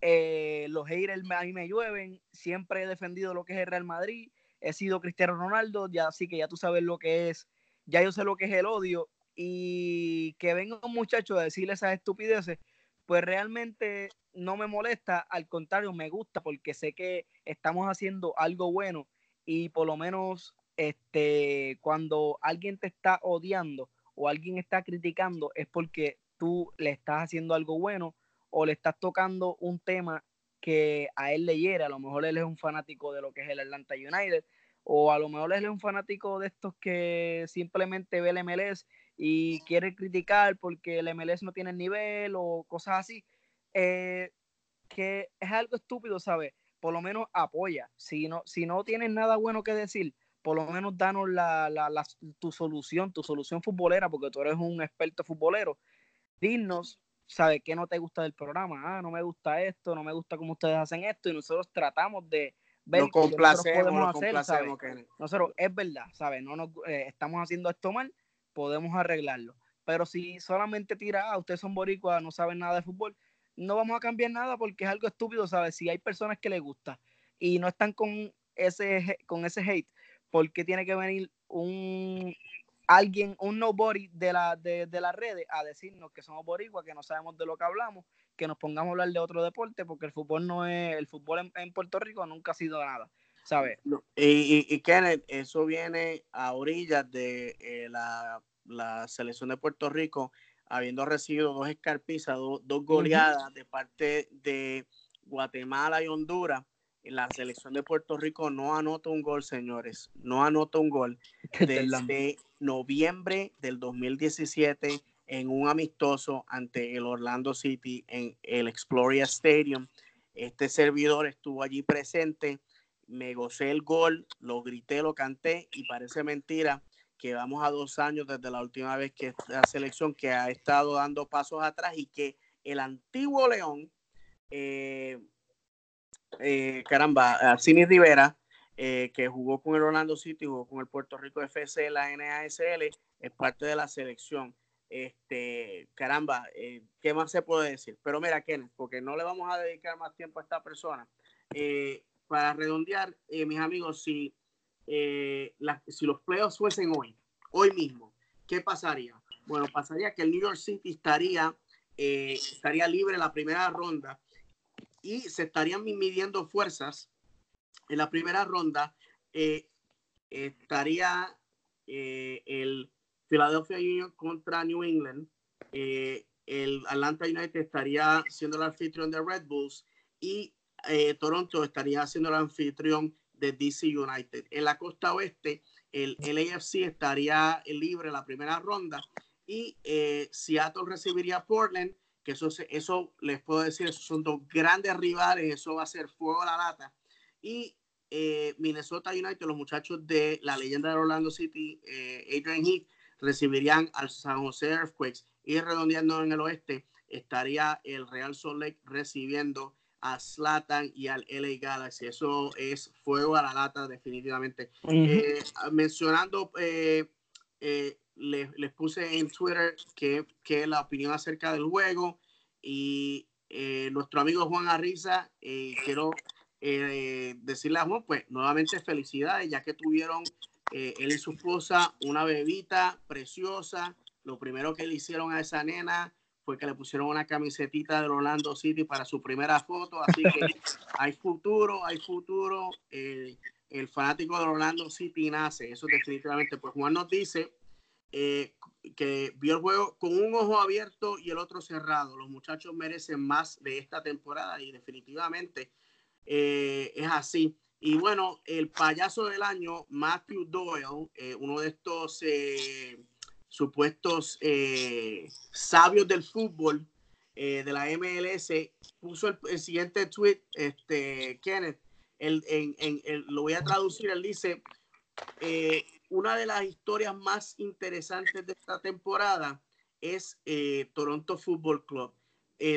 S2: eh, los haters a mí me llueven. Siempre he defendido lo que es el Real Madrid. He sido Cristiano Ronaldo, ya así que ya tú sabes lo que es, ya yo sé lo que es el odio. Y que venga un muchacho a decirle esas estupideces, pues realmente no me molesta, al contrario, me gusta porque sé que estamos haciendo algo bueno y por lo menos este, cuando alguien te está odiando o alguien está criticando es porque tú le estás haciendo algo bueno o le estás tocando un tema que a él le hiere. A lo mejor él es un fanático de lo que es el Atlanta United o a lo mejor él es un fanático de estos que simplemente ve el MLS y quiere criticar porque el MLS no tiene nivel o cosas así. Eh, que es algo estúpido, ¿sabes? Por lo menos apoya. Si no, si no tienes nada bueno que decir, por lo menos danos la, tu solución, tu solución futbolera, porque tú eres un experto futbolero. Dinos, ¿sabes qué no te gusta del programa? Ah, no me gusta esto, no me gusta cómo ustedes hacen esto, y nosotros tratamos de ver
S1: lo complacemos, podemos hacer,
S2: Nosotros, es verdad, ¿sabes? No nos, eh, estamos haciendo esto mal, podemos arreglarlo. Pero si solamente tira, ah, ustedes son boricuas, no saben nada de fútbol, no vamos a cambiar nada porque es algo estúpido, ¿sabes? Si hay personas que les gusta y no están con ese, con ese hate, ¿por qué tiene que venir un alguien, un nobody de, la, de, de las redes a decirnos que somos boricuas, que no sabemos de lo que hablamos, que nos pongamos a hablar de otro deporte, porque el fútbol no es, el fútbol en, Puerto Rico nunca ha sido nada, ¿sabes?
S1: y, y, Kenneth, eso viene a orillas de eh, la, la selección de Puerto Rico habiendo recibido dos escarpizas, dos goleadas de parte de Guatemala y Honduras, la selección de Puerto Rico no anota un gol, señores, no anota un gol desde noviembre del 2017 en un amistoso ante el Orlando City en el Exploria Stadium. Este servidor estuvo allí presente, me gocé el gol, lo grité, lo canté y parece mentira que vamos a dos años desde la última vez que la selección que ha estado dando pasos atrás y que el antiguo León, eh, eh, caramba, Cini Rivera, eh, que jugó con el Orlando City, jugó con el Puerto Rico FC, la NASL, es parte de la selección. Este, caramba, ¿qué más se puede decir? Pero mira, Kenneth, porque no le vamos a dedicar más tiempo a esta persona. para redondear, mis amigos, si eh, si los playoffs fuesen hoy, hoy mismo, ¿qué pasaría? Bueno, pasaría que el New York City estaría, eh, estaría libre en la primera ronda y se estarían midiendo fuerzas. En la primera ronda eh, estaría el Philadelphia Union contra New England. el Atlanta United estaría siendo el anfitrión de Red Bulls y eh, Toronto estaría siendo el anfitrión de DC United. En la costa oeste, el LAFC estaría libre en la primera ronda y eh, Seattle recibiría Portland, que eso, eso les puedo decir, esos son dos grandes rivales, eso va a ser fuego a la lata. Y eh, Minnesota United, los muchachos de la leyenda de Orlando City, Adrian Heath, recibirían al San Jose Earthquakes y redondeando en el oeste estaría el Real Salt Lake recibiendo a Slatan y al LA Galaxy. Eso es fuego a la lata definitivamente. Eh, mencionando, eh, eh, les, les, puse en Twitter que, que, la opinión acerca del juego y nuestro amigo Juan Arriza, quiero decirle a Juan, pues nuevamente felicidades ya que tuvieron él y su esposa una bebita preciosa lo primero que le hicieron a esa nena fue que le pusieron una camisetita del Orlando City para su primera foto, así que hay futuro, hay futuro. el fanático del Orlando City nace, eso definitivamente. Pues Juan nos dice eh, que vio el juego con un ojo abierto y el otro cerrado. Los muchachos merecen más de esta temporada y definitivamente eh, es así. Y bueno, el payaso del año, Matthew Doyle, eh, uno de estos supuestos eh, sabios del fútbol eh, de la MLS, puso el, siguiente tweet, este, Kenneth, el, en, en, lo voy a traducir, él dice, eh, una de las historias más interesantes de esta temporada es Toronto Football Club,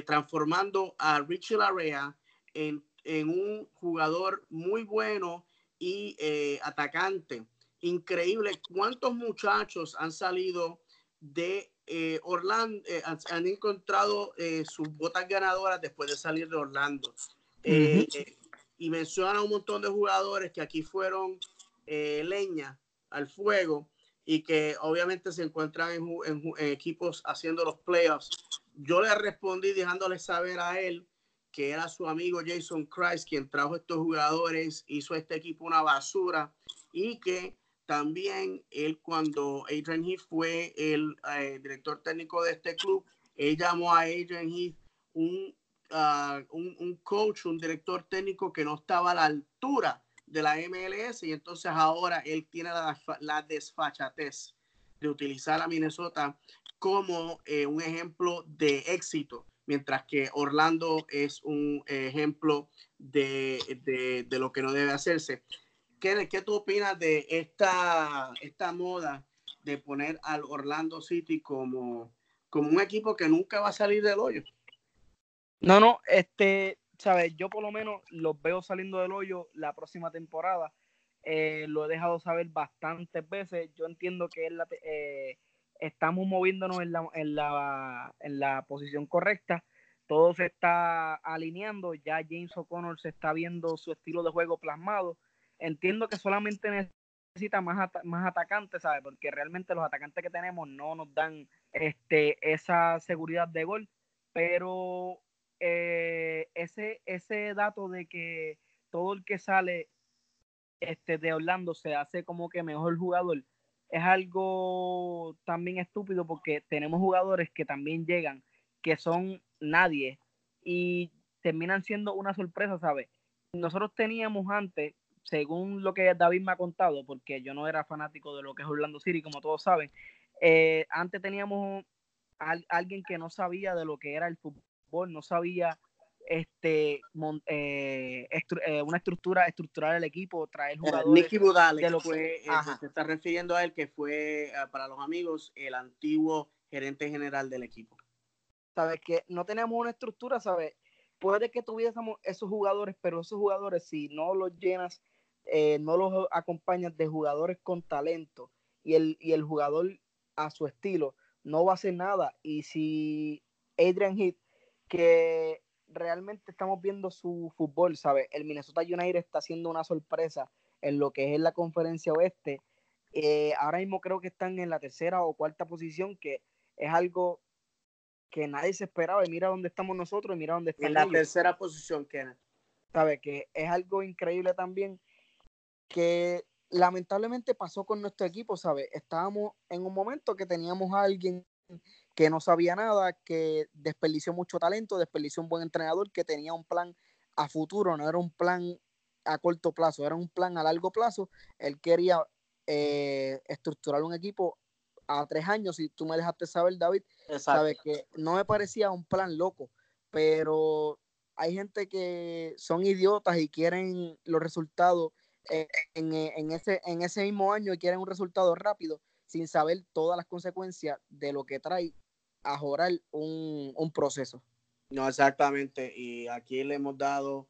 S1: transformando a Richie Larea en, un jugador muy bueno y atacante increíble cuántos muchachos han salido de eh, Orlando, eh, han, encontrado eh, sus botas ganadoras después de salir de Orlando. y mencionan a un montón de jugadores que aquí fueron leña al fuego y que obviamente se encuentran en, equipos haciendo los playoffs. Yo le respondí dejándole saber a él que era su amigo Jason Christ quien trajo estos jugadores, hizo este equipo una basura y que también él cuando Adrian Heath fue el eh, director técnico de este club, él llamó a Adrian Heath un, un, coach, un director técnico que no estaba a la altura de la MLS y entonces ahora él tiene la, la desfachatez de utilizar a Minnesota como eh, un ejemplo de éxito, mientras que Orlando es un ejemplo de, de, de lo que no debe hacerse. ¿Qué, tú opinas de esta, esta moda de poner al Orlando City como, como un equipo que nunca va a salir del hoyo?
S2: No, no, este, sabes, yo por lo menos los veo saliendo del hoyo la próxima temporada. Eh, lo he dejado saber bastantes veces. Yo entiendo que la, eh, estamos moviéndonos en la, en, la, en la posición correcta. Todo se está alineando. Ya James O'Connor se está viendo su estilo de juego plasmado entiendo que solamente necesita más, más atacantes, ¿sabes? Porque realmente los atacantes que tenemos no nos dan este, esa seguridad de gol, pero eh, ese, ese dato de que todo el que sale este, de Orlando se hace como que mejor jugador es algo también estúpido porque tenemos jugadores que también llegan, que son nadie y terminan siendo una sorpresa, ¿sabes? Nosotros teníamos antes según lo que David me ha contado, porque yo no era fanático de lo que es Orlando City, como todos saben, eh, antes teníamos alguien que no sabía de lo que era el fútbol, no sabía este eh, eh, una estructura estructurar el equipo, traer jugadores.
S1: Nicky Budale, de lo que se está refiriendo a él, que fue para los amigos el antiguo gerente general del equipo.
S2: Sabes que no teníamos una estructura, sabes. Puede que tuviésemos esos jugadores, pero esos jugadores, si no los llenas eh, no los acompañas de jugadores con talento y el, y el jugador a su estilo no va a hacer nada. Y si Adrian Heath, que realmente estamos viendo su fútbol, ¿sabes? El Minnesota United está haciendo una sorpresa en lo que es la conferencia oeste. Eh, ahora mismo creo que están en la tercera o cuarta posición, que es algo que nadie se esperaba. Y mira dónde estamos nosotros y mira dónde están
S1: En la tercera posición, Kenneth.
S2: ¿Sabes? Que es algo increíble también que lamentablemente pasó con nuestro equipo, ¿sabes? Estábamos en un momento que teníamos a alguien que no sabía nada, que desperdició mucho talento, desperdició un buen entrenador, que tenía un plan a futuro, no era un plan a corto plazo, era un plan a largo plazo. Él quería eh, estructurar un equipo a tres años, y tú me dejaste saber, David, sabes que no me parecía un plan loco, pero hay gente que son idiotas y quieren los resultados en, ese, en ese mismo año y quieren un resultado rápido sin saber todas las consecuencias de lo que trae a jorar un, un proceso.
S1: No, exactamente. Y aquí le hemos dado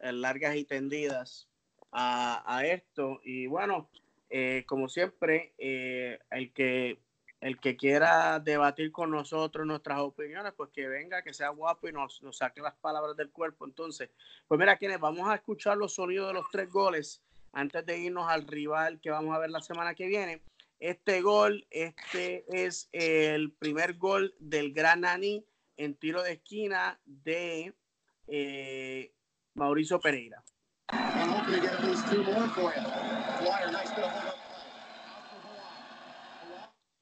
S1: eh, largas y tendidas a, a esto. Y bueno, eh, como siempre, eh, el, que, el que quiera debatir con nosotros nuestras opiniones, pues que venga, que sea guapo y nos saque las palabras del cuerpo. Entonces, pues mira, quienes vamos a escuchar los sonidos de los tres goles antes de irnos al rival que vamos a ver la semana que viene. Este gol, este es el primer gol del Gran Nani en tiro de esquina de eh, Mauricio Pereira.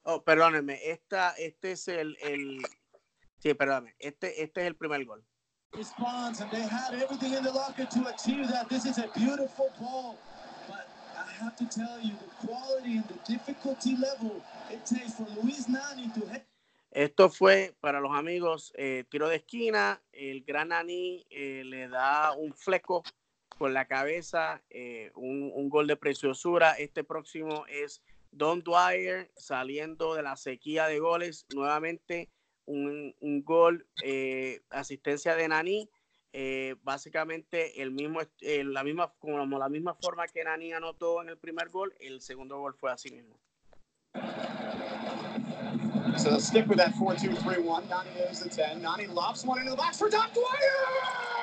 S1: Oh, perdónenme, esta, este es el, el sí, perdónenme, este, este es el primer gol. Response and they had everything in the locker to achieve that. This is a beautiful ball. Have to tell you, the quality and the difficulty level it takes for Luis Nani to esto fue para los amigos eh, tiro de esquina. El gran Nani eh, le da un fleco con la cabeza, eh, un, gol de preciosura. Este próximo es Don Dwyer saliendo de la sequía de goles. Nuevamente un, gol, asistencia de Nani. Básicamente el mismo, la misma, como la misma forma que Nani anotó en el primer gol, el segundo gol fue así mismo. So they'll stick with that 4 2 3 1. Nani knows the 10. Nani lofts one into the box for Tom Dwyer!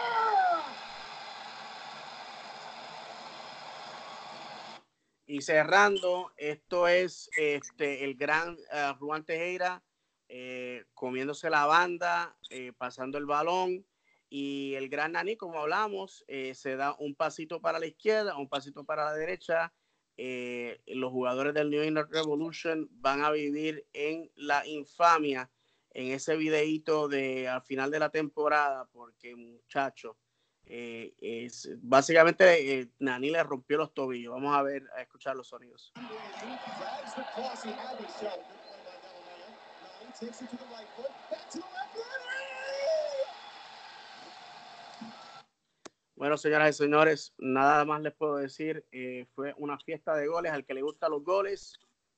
S1: Y cerrando, esto es este, el gran uh, Juan Tejera eh, comiéndose la banda, eh, pasando el balón. Y el gran Nani, como hablamos, eh, se da un pasito para la izquierda, un pasito para la derecha eh, los jugadores del New England Revolution van a vivir en la infamia en ese videíto de al final de la temporada, porque muchacho, eh, es, básicamente eh, Nani le rompió los tobillos. Vamos a ver, a escuchar los sonidos. Bueno, señoras y señores, nada más les puedo decir. Eh, fue una fiesta de goles. Al que le gustan los goles,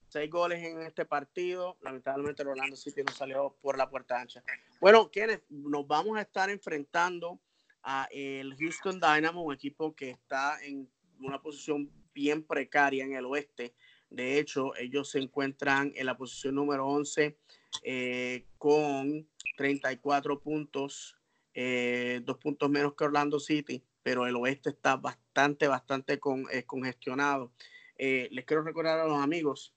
S1: seis goles en este partido. Lamentablemente, Orlando City no salió por la puerta ancha. Bueno, quienes nos vamos a estar enfrentando a el Houston Dynamo, un equipo que está en una posición bien precaria en el oeste. De hecho, ellos se encuentran en la posición número 11 eh, con 34 puntos eh, dos puntos menos que Orlando City, pero el oeste está bastante, bastante eh, congestionado. Eh, les quiero recordar a los amigos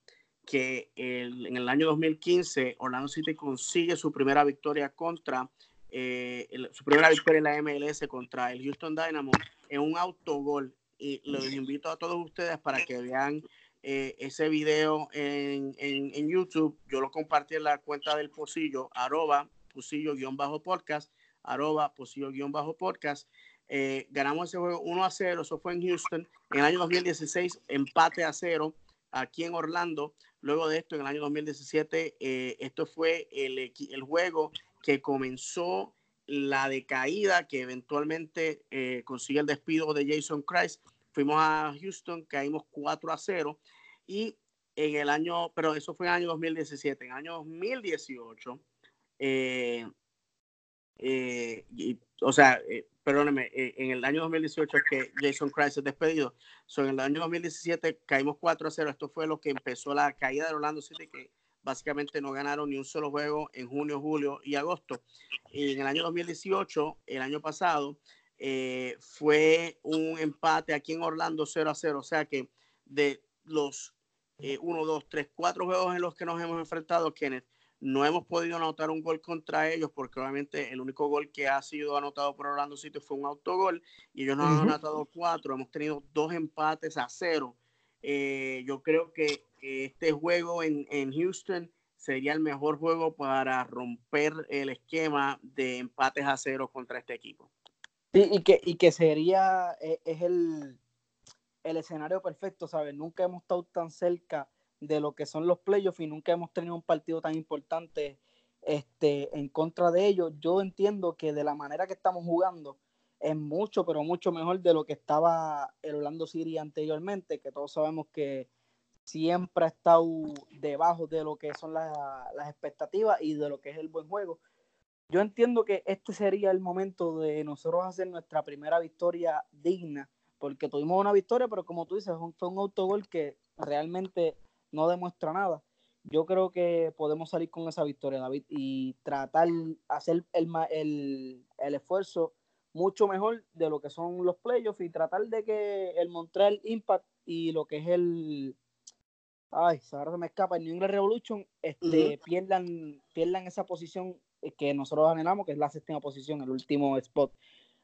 S1: que en el año 2015 Orlando City consigue su primera victoria contra, su primera victoria en la MLS contra el Houston Dynamo en un autogol. Y los invito a todos ustedes para que vean ese video en, en, YouTube. Yo lo compartí en la cuenta del Pocillo, arroba Pocillo-podcast arroba bajo podcast eh, ganamos ese juego 1 a 0, eso fue en Houston. En el año 2016, empate a 0 aquí en Orlando. Luego de esto, en el año 2017, eh, esto fue el, el, juego que comenzó la decaída que eventualmente eh, consigue el despido de Jason Christ. Fuimos a Houston, caímos 4 a 0 y en el año, pero eso fue en el año 2017, en el año 2018, eh, eh, o sea, eh, perdóneme, eh, en el año 2018 es que Jason Christ es despedido. So, en el año 2017 caímos 4 a 0. Esto fue lo que empezó la caída de Orlando City, que básicamente no ganaron ni un solo juego en junio, julio y agosto. Y en el año 2018, el año pasado, fue un empate aquí en Orlando 0 a 0. O sea que de los 1, 2, 3, 4 juegos en los que nos hemos enfrentado, Kenneth, no hemos podido anotar un gol contra ellos porque obviamente el único gol que ha sido anotado por Orlando City fue un autogol y ellos no han anotado cuatro. Hemos tenido dos empates a cero. Eh, yo creo que este juego en, Houston sería el mejor juego para romper el esquema de empates a cero contra este equipo.
S2: Sí, y que, y que sería, eh, es el, el escenario perfecto, ¿sabes? Nunca hemos estado tan cerca de lo que son los playoffs y nunca hemos tenido un partido tan importante este, en contra de ellos. Yo entiendo que de la manera que estamos jugando es mucho, pero mucho mejor de lo que estaba el Orlando City anteriormente, que todos sabemos que siempre ha estado debajo de lo que son las expectativas y de lo que es el buen juego. Yo entiendo que este sería el momento de nosotros hacer nuestra primera victoria digna, porque tuvimos una victoria, pero como tú dices, fue un autogol que realmente no demuestra nada. Yo creo que podemos salir con esa victoria, David, y tratar hacer el, el, el esfuerzo mucho mejor de lo que son los playoffs y tratar de que el Montreal Impact y lo que es el ay, ahora se me escapa el New England Revolution este, pierdan, pierdan esa posición que nosotros anhelamos, que es la séptima posición, el último spot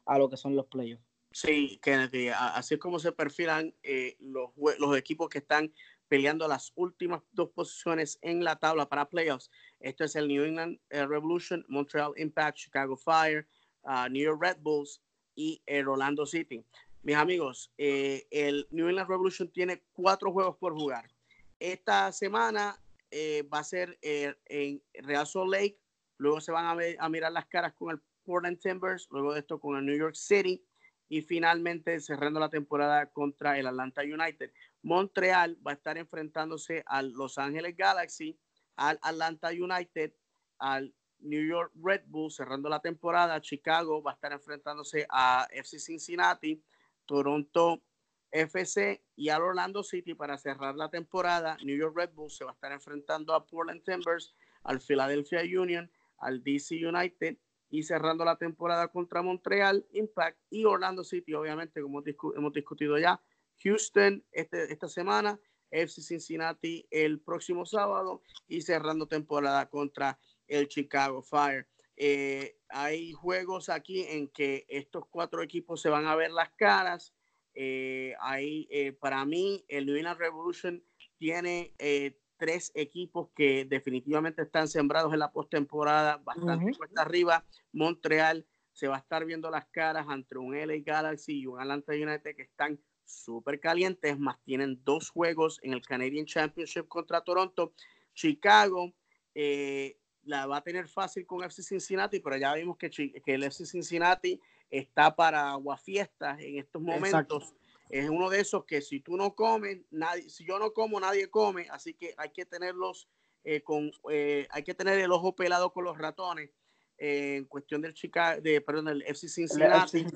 S2: a lo que son los playoffs.
S1: Sí, Kennedy, así es como se perfilan eh, los, los equipos que están peleando las últimas dos posiciones en la tabla para playoffs. Esto es el New England eh, Revolution, Montreal Impact, Chicago Fire, uh, New York Red Bulls y el Orlando City. Mis amigos, eh, el New England Revolution tiene cuatro juegos por jugar. Esta semana eh, va a ser en Real Salt Lake, luego se van a mirar las caras con el Portland Timbers, luego de esto con el New York City y finalmente cerrando la temporada contra el Atlanta United. Montreal va a estar enfrentándose al Los Ángeles Galaxy, al Atlanta United, al New York Red Bull cerrando la temporada. Chicago va a estar enfrentándose a FC Cincinnati, Toronto FC y al Orlando City para cerrar la temporada. New York Red Bull se va a estar enfrentando a Portland Timbers, al Philadelphia Union, al DC United y cerrando la temporada contra Montreal, Impact y Orlando City, obviamente, como hemos discutido ya, Houston este, esta semana, FC Cincinnati el próximo sábado y cerrando temporada contra el Chicago Fire. Eh, hay juegos aquí en que estos cuatro equipos se van a ver las caras. Eh, eh para mí, el New England Revolution tiene tres equipos que definitivamente están sembrados en la postemporada, bastante uh arriba. Montreal se va a estar viendo las caras entre un LA Galaxy y un Atlanta United que están súper calientes, más tienen dos juegos en el Canadian Championship contra Toronto. Chicago eh, la va a tener fácil con FC Cincinnati, pero ya vimos que, que el FC Cincinnati está para aguafiestas en estos momentos. Es uno de esos que si tú no comes, nadie, si yo no como, nadie come, así que hay que tenerlos eh, con, eh, hay que tener el ojo pelado con los ratones en cuestión del Chicago, de, perdón, del FC Cincinnati.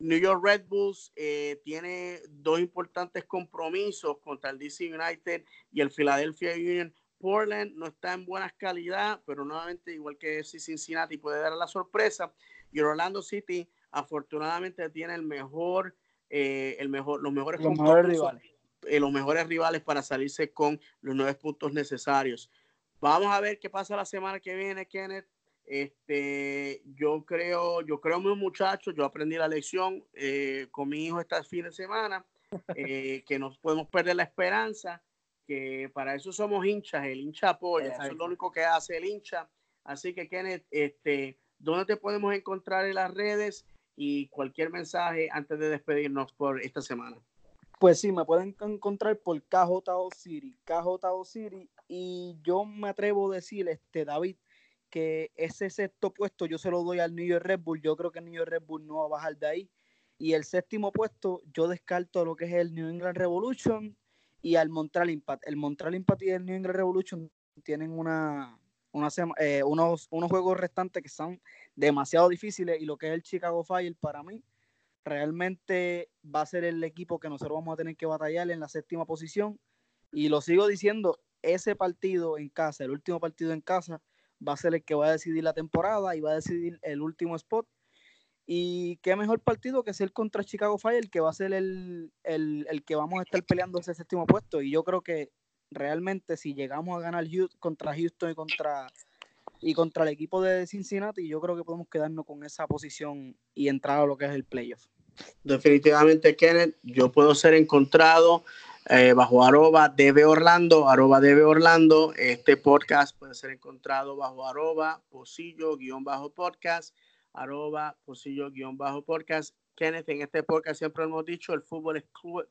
S1: New York Red Bulls eh, tiene dos importantes compromisos contra el DC United y el Philadelphia Union. Portland no está en buenas calidad, pero nuevamente, igual que FC Cincinnati, puede dar la sorpresa. Y Orlando City, afortunadamente, tiene el mejor, eh, el mejor, los mejores,
S2: los mejores rivales.
S1: Eh, los mejores rivales para salirse con los nueve puntos necesarios. Vamos a ver qué pasa la semana que viene, Kenneth. Este, yo creo, yo creo mis muchachos, yo aprendí la lección eh, con mi hijo este fin de semana, eh, que no podemos perder la esperanza, que para eso somos hinchas, el hincha apoya, eso es lo único que hace el hincha. Así que, Kenneth, este, ¿dónde te podemos encontrar en las redes y cualquier mensaje antes de despedirnos por esta semana?
S2: Pues sí, me pueden encontrar por KJO City, KJO City, y yo me atrevo a decir, este, David, que ese sexto puesto yo se lo doy al New York Red Bull. Yo creo que el New York Red Bull no va a bajar de ahí. Y el séptimo puesto yo descarto lo que es el New England Revolution y al Montreal Impact. El Montreal Impact y el New England Revolution tienen una, eh, unos, unos juegos restantes que son demasiado difíciles y lo que es el Chicago Fire para mí realmente va a ser el equipo que nosotros vamos a tener que batallar en la séptima posición. Y lo sigo diciendo, ese partido en casa, el último partido en casa, va a ser el que va a decidir la temporada y va a decidir el último spot. Y qué mejor partido que ser contra Chicago Fire, que va a ser el, que vamos a estar peleando ese séptimo puesto. Y yo creo que realmente si llegamos a ganar contra Houston y contra, y contra el equipo de Cincinnati, yo creo que podemos quedarnos con esa posición y entrar a lo que es el playoff.
S1: Definitivamente, Kenneth, yo puedo ser encontrado eh, bajo arroba debe Orlando, arroba debe Orlando. Este podcast puede ser encontrado bajo arroba posillo-podcast, arroba posillo-podcast. Kenneth, en este podcast siempre hemos dicho, el fútbol es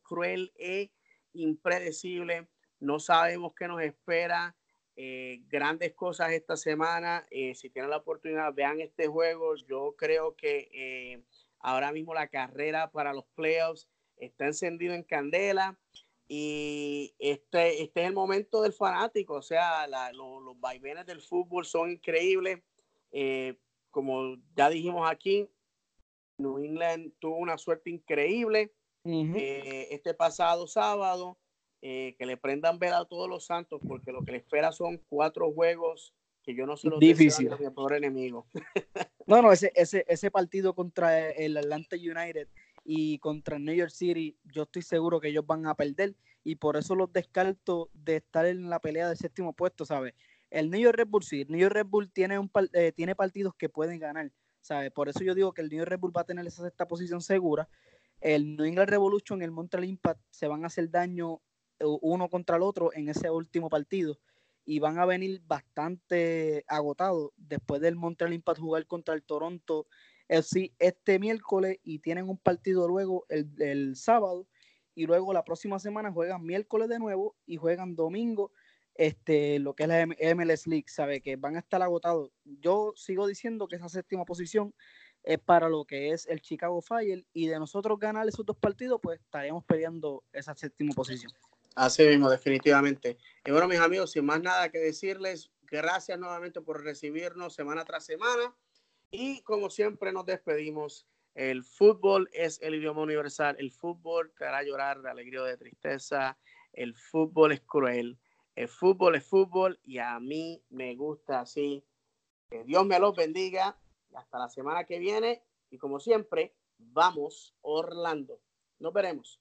S1: cruel e impredecible. No sabemos qué nos espera. Eh, grandes cosas esta semana. Eh, si tienen la oportunidad, vean este juego. Yo creo que eh, ahora mismo la carrera para los playoffs está encendido en candela y este, este es el momento del fanático, o sea, los vaivenes del fútbol son increíbles. Como ya dijimos aquí, New England tuvo una suerte increíble este pasado sábado, eh, que le prendan vela a todos los santos, porque lo que le espera son cuatro juegos que yo no se los
S2: Difícil.
S1: a mi pobre enemigo.
S2: no, no, ese, ese, ese partido contra el Atlanta United y contra New York City, yo estoy seguro que ellos van a perder y por eso los descarto de estar en la pelea del séptimo puesto, ¿sabes? El New York Red Bull sí, el New York Red Bull tiene, un, eh, tiene partidos que pueden ganar, ¿sabes? Por eso yo digo que el New York Red Bull va a tener esa sexta posición segura. El New England Revolution, el Montreal Impact se van a hacer daño uno contra el otro en ese último partido y van a venir bastante agotados después del Montreal Impact jugar contra el Toronto sí este miércoles y tienen un partido luego el, sábado y luego la próxima semana juegan miércoles de nuevo y juegan domingo este, lo que es la MLS League, sabe que van a estar agotados. Yo sigo diciendo que esa séptima posición es para lo que es el Chicago Fire y de nosotros ganar esos dos partidos, pues estaremos peleando esa séptima posición.
S1: Así mismo, definitivamente. Y bueno, mis amigos, sin más nada que decirles, gracias nuevamente por recibirnos semana tras semana. Y como siempre nos despedimos. El fútbol es el idioma universal. El fútbol te hará llorar de alegría o de tristeza. El fútbol es cruel. El fútbol es fútbol y a mí me gusta así. Que Dios me los bendiga. Hasta la semana que viene. Y como siempre, vamos Orlando. Nos veremos.